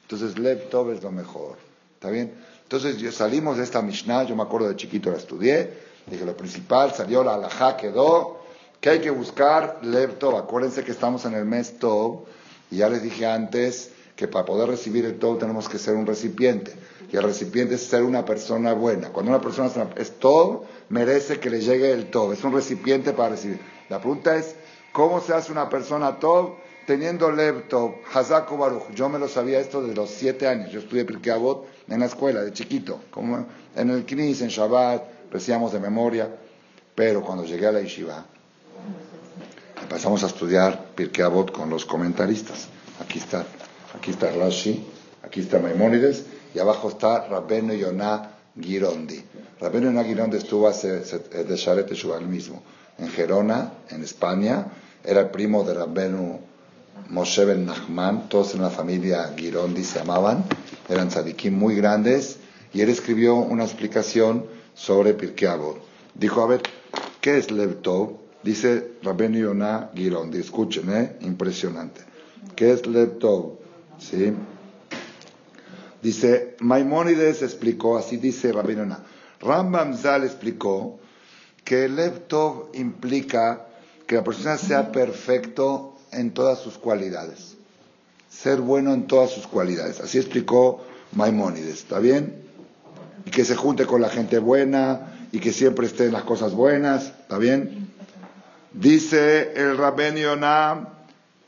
Entonces, Lev Tov es lo mejor. ¿Está bien? Entonces, yo salimos de esta Mishnah, yo me acuerdo de chiquito la estudié, dije lo principal, salió la alajá, quedó, que hay que buscar Lev Tov. Acuérdense que estamos en el mes Tov, y ya les dije antes que para poder recibir el Tov tenemos que ser un recipiente. Y el recipiente es ser una persona buena. Cuando una persona es, Tov, merece que le llegue el Tov. Es un recipiente para recibir. La pregunta es, ¿cómo se hace una persona Tov? Teniendo Lev Tov, Hazako Baruch. Yo me lo sabía esto de los siete años. Yo estudié Pirkei Avot en la escuela, de chiquito. Como en el Knis, en Shabbat, recíamos de memoria. Pero cuando llegué a la Yeshiva, empezamos a estudiar Pirkei Avot con los comentaristas. Aquí está, aquí está Rashi, aquí está Maimónides, y abajo está Rabbenu Yonah Girondi. Rabbenu Yonah Girondi estuvo hace, eh, de Sharet Teshuvah, mismo, en Gerona, en España, era el primo de Rabbenu Moshe Ben Nachman, todos en la familia Girondi se llamaban, eran tzadikim muy grandes, y él escribió una explicación sobre Pirkei Avot. Dijo, a ver, ¿qué es Lev Tov? Dice Rabbenu Yonah Girondi, escuchen, ¿eh? impresionante. ¿Qué es Lev Tov? ¿Sí? Dice, Maimónides explicó, así dice Rabbenu Yonah. Rambam Zal explicó que el Lev Tov implica que la persona sea perfecto en todas sus cualidades. Ser bueno en todas sus cualidades. Así explicó Maimónides. ¿Está bien? Y que se junte con la gente buena y que siempre esté en las cosas buenas. ¿Está bien? Dice el Rabén Yonah,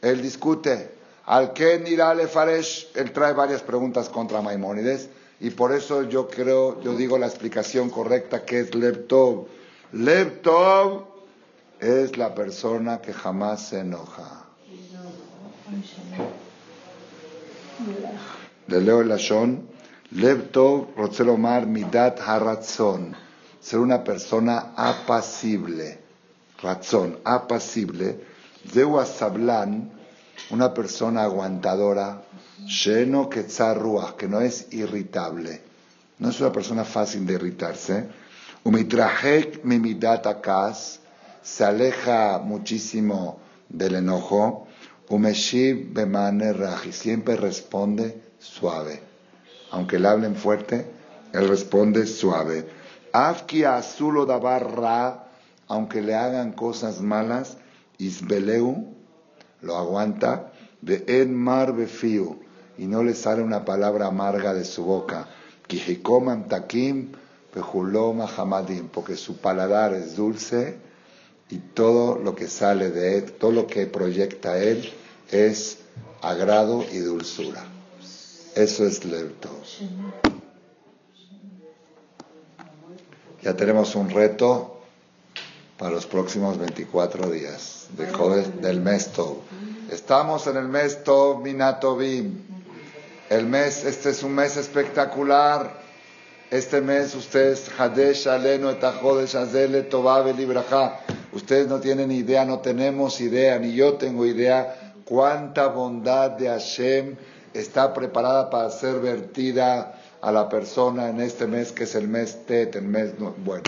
él discute, al que irá Faresh, él trae varias preguntas contra Maimónides, y por eso yo creo, yo digo la explicación correcta que es Leptov. Leptov es la persona que jamás se enoja. Le leo el Lashon. Leptov, Rotzelomar, Midat Haratzon. Ser una persona apacible. Razón, apacible. Zeu asablan, una persona aguantadora. Ketzar ruach, que no es irritable. No es una persona fácil de irritarse. Umitrahek mimidat akas, se aleja muchísimo del enojo. Umeshiv bemane raji, siempre responde suave. Aunque le hablen fuerte, él responde suave. Afki azulo dabar aunque le hagan cosas malas, isbeleu, lo aguanta, de en mar befiu, y no le sale una palabra amarga de su boca. Kijikomam takim, porque su paladar es dulce y todo lo que sale de él, todo lo que proyecta él es agrado y dulzura. Eso es Lev Tov. Ya tenemos un reto para los próximos 24 días de del mes Tov. Estamos en el mes Tov Minatovim. El mes, este es un mes espectacular. Este mes ustedes, Hadesh Aleno et Jodesh Azele Tová Belibraja. Ustedes no tienen idea, no tenemos idea, ni yo tengo idea cuánta bondad de Hashem está preparada para ser vertida a la persona en este mes que es el mes Tet, el mes no- bueno.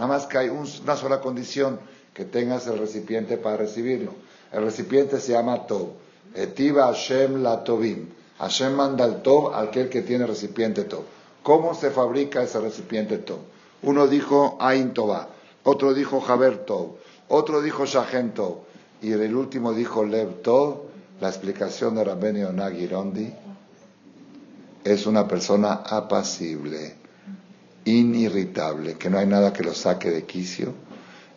Nada más que hay un- una sola condición, que tengas el recipiente para recibirlo. El recipiente se llama Tov. Etiva Hashem la Tovim. Hashem manda el Tov al aquel que tiene recipiente Tov. ¿Cómo se fabrica ese recipiente Tov? Uno dijo Ain Tová, otro dijo Jaber Tov, otro dijo Shahen Tov, y el último dijo Lev Tov. La explicación de Rabben Yonah Girondi es una persona apacible, inirritable, que no hay nada que lo saque de quicio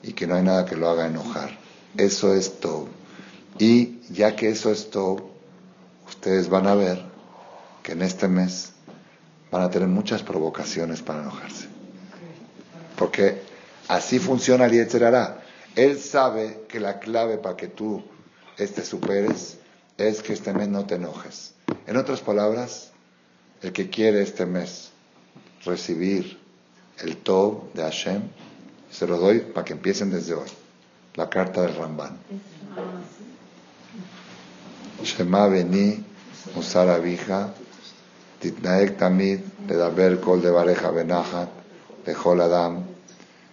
y que no hay nada que lo haga enojar. Eso es Tov. Y ya que eso es Tov, ustedes van a ver que en este mes van a tener muchas provocaciones para enojarse. Porque así funciona el Yetzerará. Él sabe que la clave para que tú este superes es que este mes no te enojes. En otras palabras, el que quiere este mes recibir el Tov de Hashem, se lo doy para que empiecen desde hoy. La carta del Ramban. Shema Beni, Musar Abija, Titnaek Tamid, Ledaber Kol de Bareja Benachat, Lejol Adam.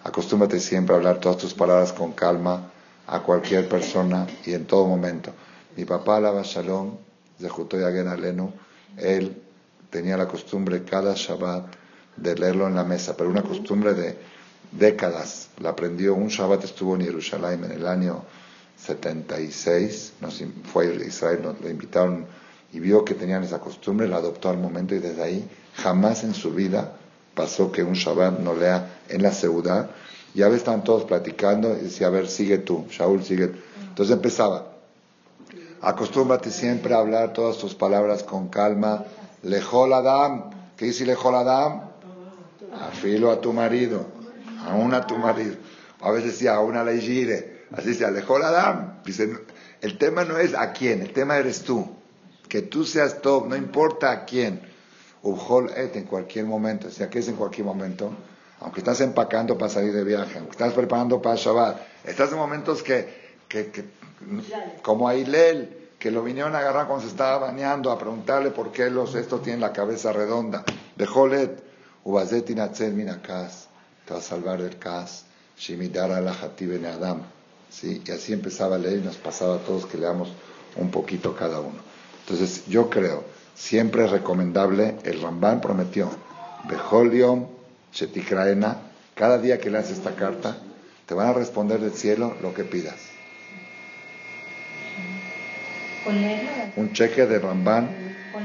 Acostúmbrate siempre a hablar todas tus palabras con calma a cualquier persona y en todo momento. Mi papá, Alaba Shalom, de Jutoy Alenu, él tenía la costumbre cada Shabbat de leerlo en la mesa, pero una costumbre de décadas. La aprendió un Shabbat, estuvo en Jerusalén en el año 76, nos, fue a Israel, nos lo invitaron y vio que tenían esa costumbre, la adoptó al momento y desde ahí jamás en su vida pasó que un Shabbat no lea en la ciudad. Y a veces estaban todos platicando y decía, a ver, sigue tú, Shaul, sigue. Entonces empezaba, acostúmbrate siempre a hablar todas tus palabras con calma. Lejol Adam, ¿qué dice Lejol Adam? Afilo a tu marido, aún a tu marido. A veces decía, aún a la Ijire. Así se alejó Adam. Dice, el tema no es a quién, el tema eres tú. Que tú seas top, no importa a quién. Ujol et en cualquier momento. O sea, ¿qué es en cualquier momento? Aunque estás empacando para salir de viaje, aunque estás preparando para Shabbat, estás en momentos que, que, que como a Hilel, que lo vinieron a agarrar cuando se estaba bañando, a preguntarle por qué los estos tienen la cabeza redonda. De Jolet, te va a salvar del Kas, Shimidara la Ben Adam. ¿Sí? Y así empezaba a leer y nos pasaba a todos que leamos un poquito cada uno. Entonces, yo creo, siempre es recomendable, el Ramban prometió, Bejolium, Chetikraena, cada día que leas esta carta, te van a responder del cielo lo que pidas. Un cheque de Ramban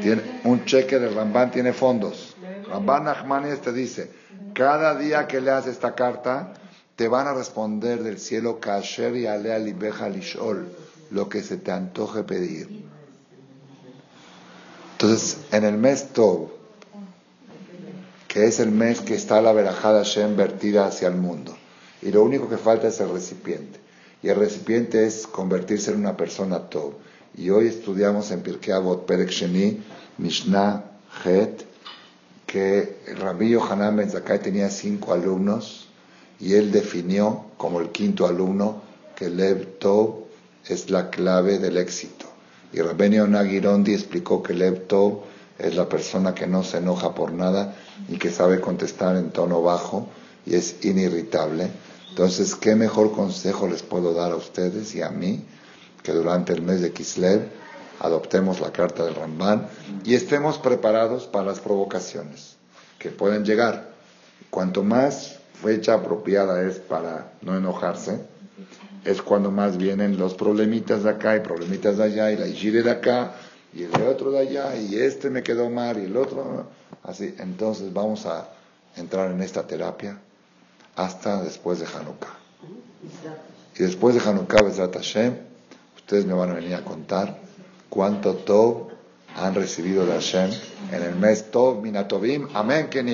tiene, un cheque de Ramban tiene fondos. Ramban Nachmanides te dice, cada día que leas esta carta, te van a responder del cielo Kasher y Alea Libeja Lishol, lo que se te antoje pedir. Entonces, en el mes Tov, que es el mes que está la verajada Shem vertida hacia el mundo, y lo único que falta es el recipiente, y el recipiente es convertirse en una persona Tov. Y hoy estudiamos en Pirkei Avot Perek Sheni, Mishnah Het, que Rabbi Yohanan Ben Zakkai tenía cinco alumnos, y él definió como el quinto alumno que Lev Tov es la clave del éxito. Y Rabbenio Nagirondi explicó que Lev Tov es la persona que no se enoja por nada y que sabe contestar en tono bajo y es inirritable. Entonces, ¿qué mejor consejo les puedo dar a ustedes y a mí que durante el mes de Kislev adoptemos la carta del Ramban y estemos preparados para las provocaciones que pueden llegar? Cuanto más fecha apropiada es para no enojarse, es cuando más vienen los problemitas de acá y problemitas de allá y la gire de acá y el otro de allá y este me quedó mal y el otro así. Entonces vamos a entrar en esta terapia hasta después de Hanukkah. Y después de Hanukkah, Besrat ustedes me van a venir a contar cuánto Tov han recibido de Hashem en el mes Tov Minatovim. Amén, ni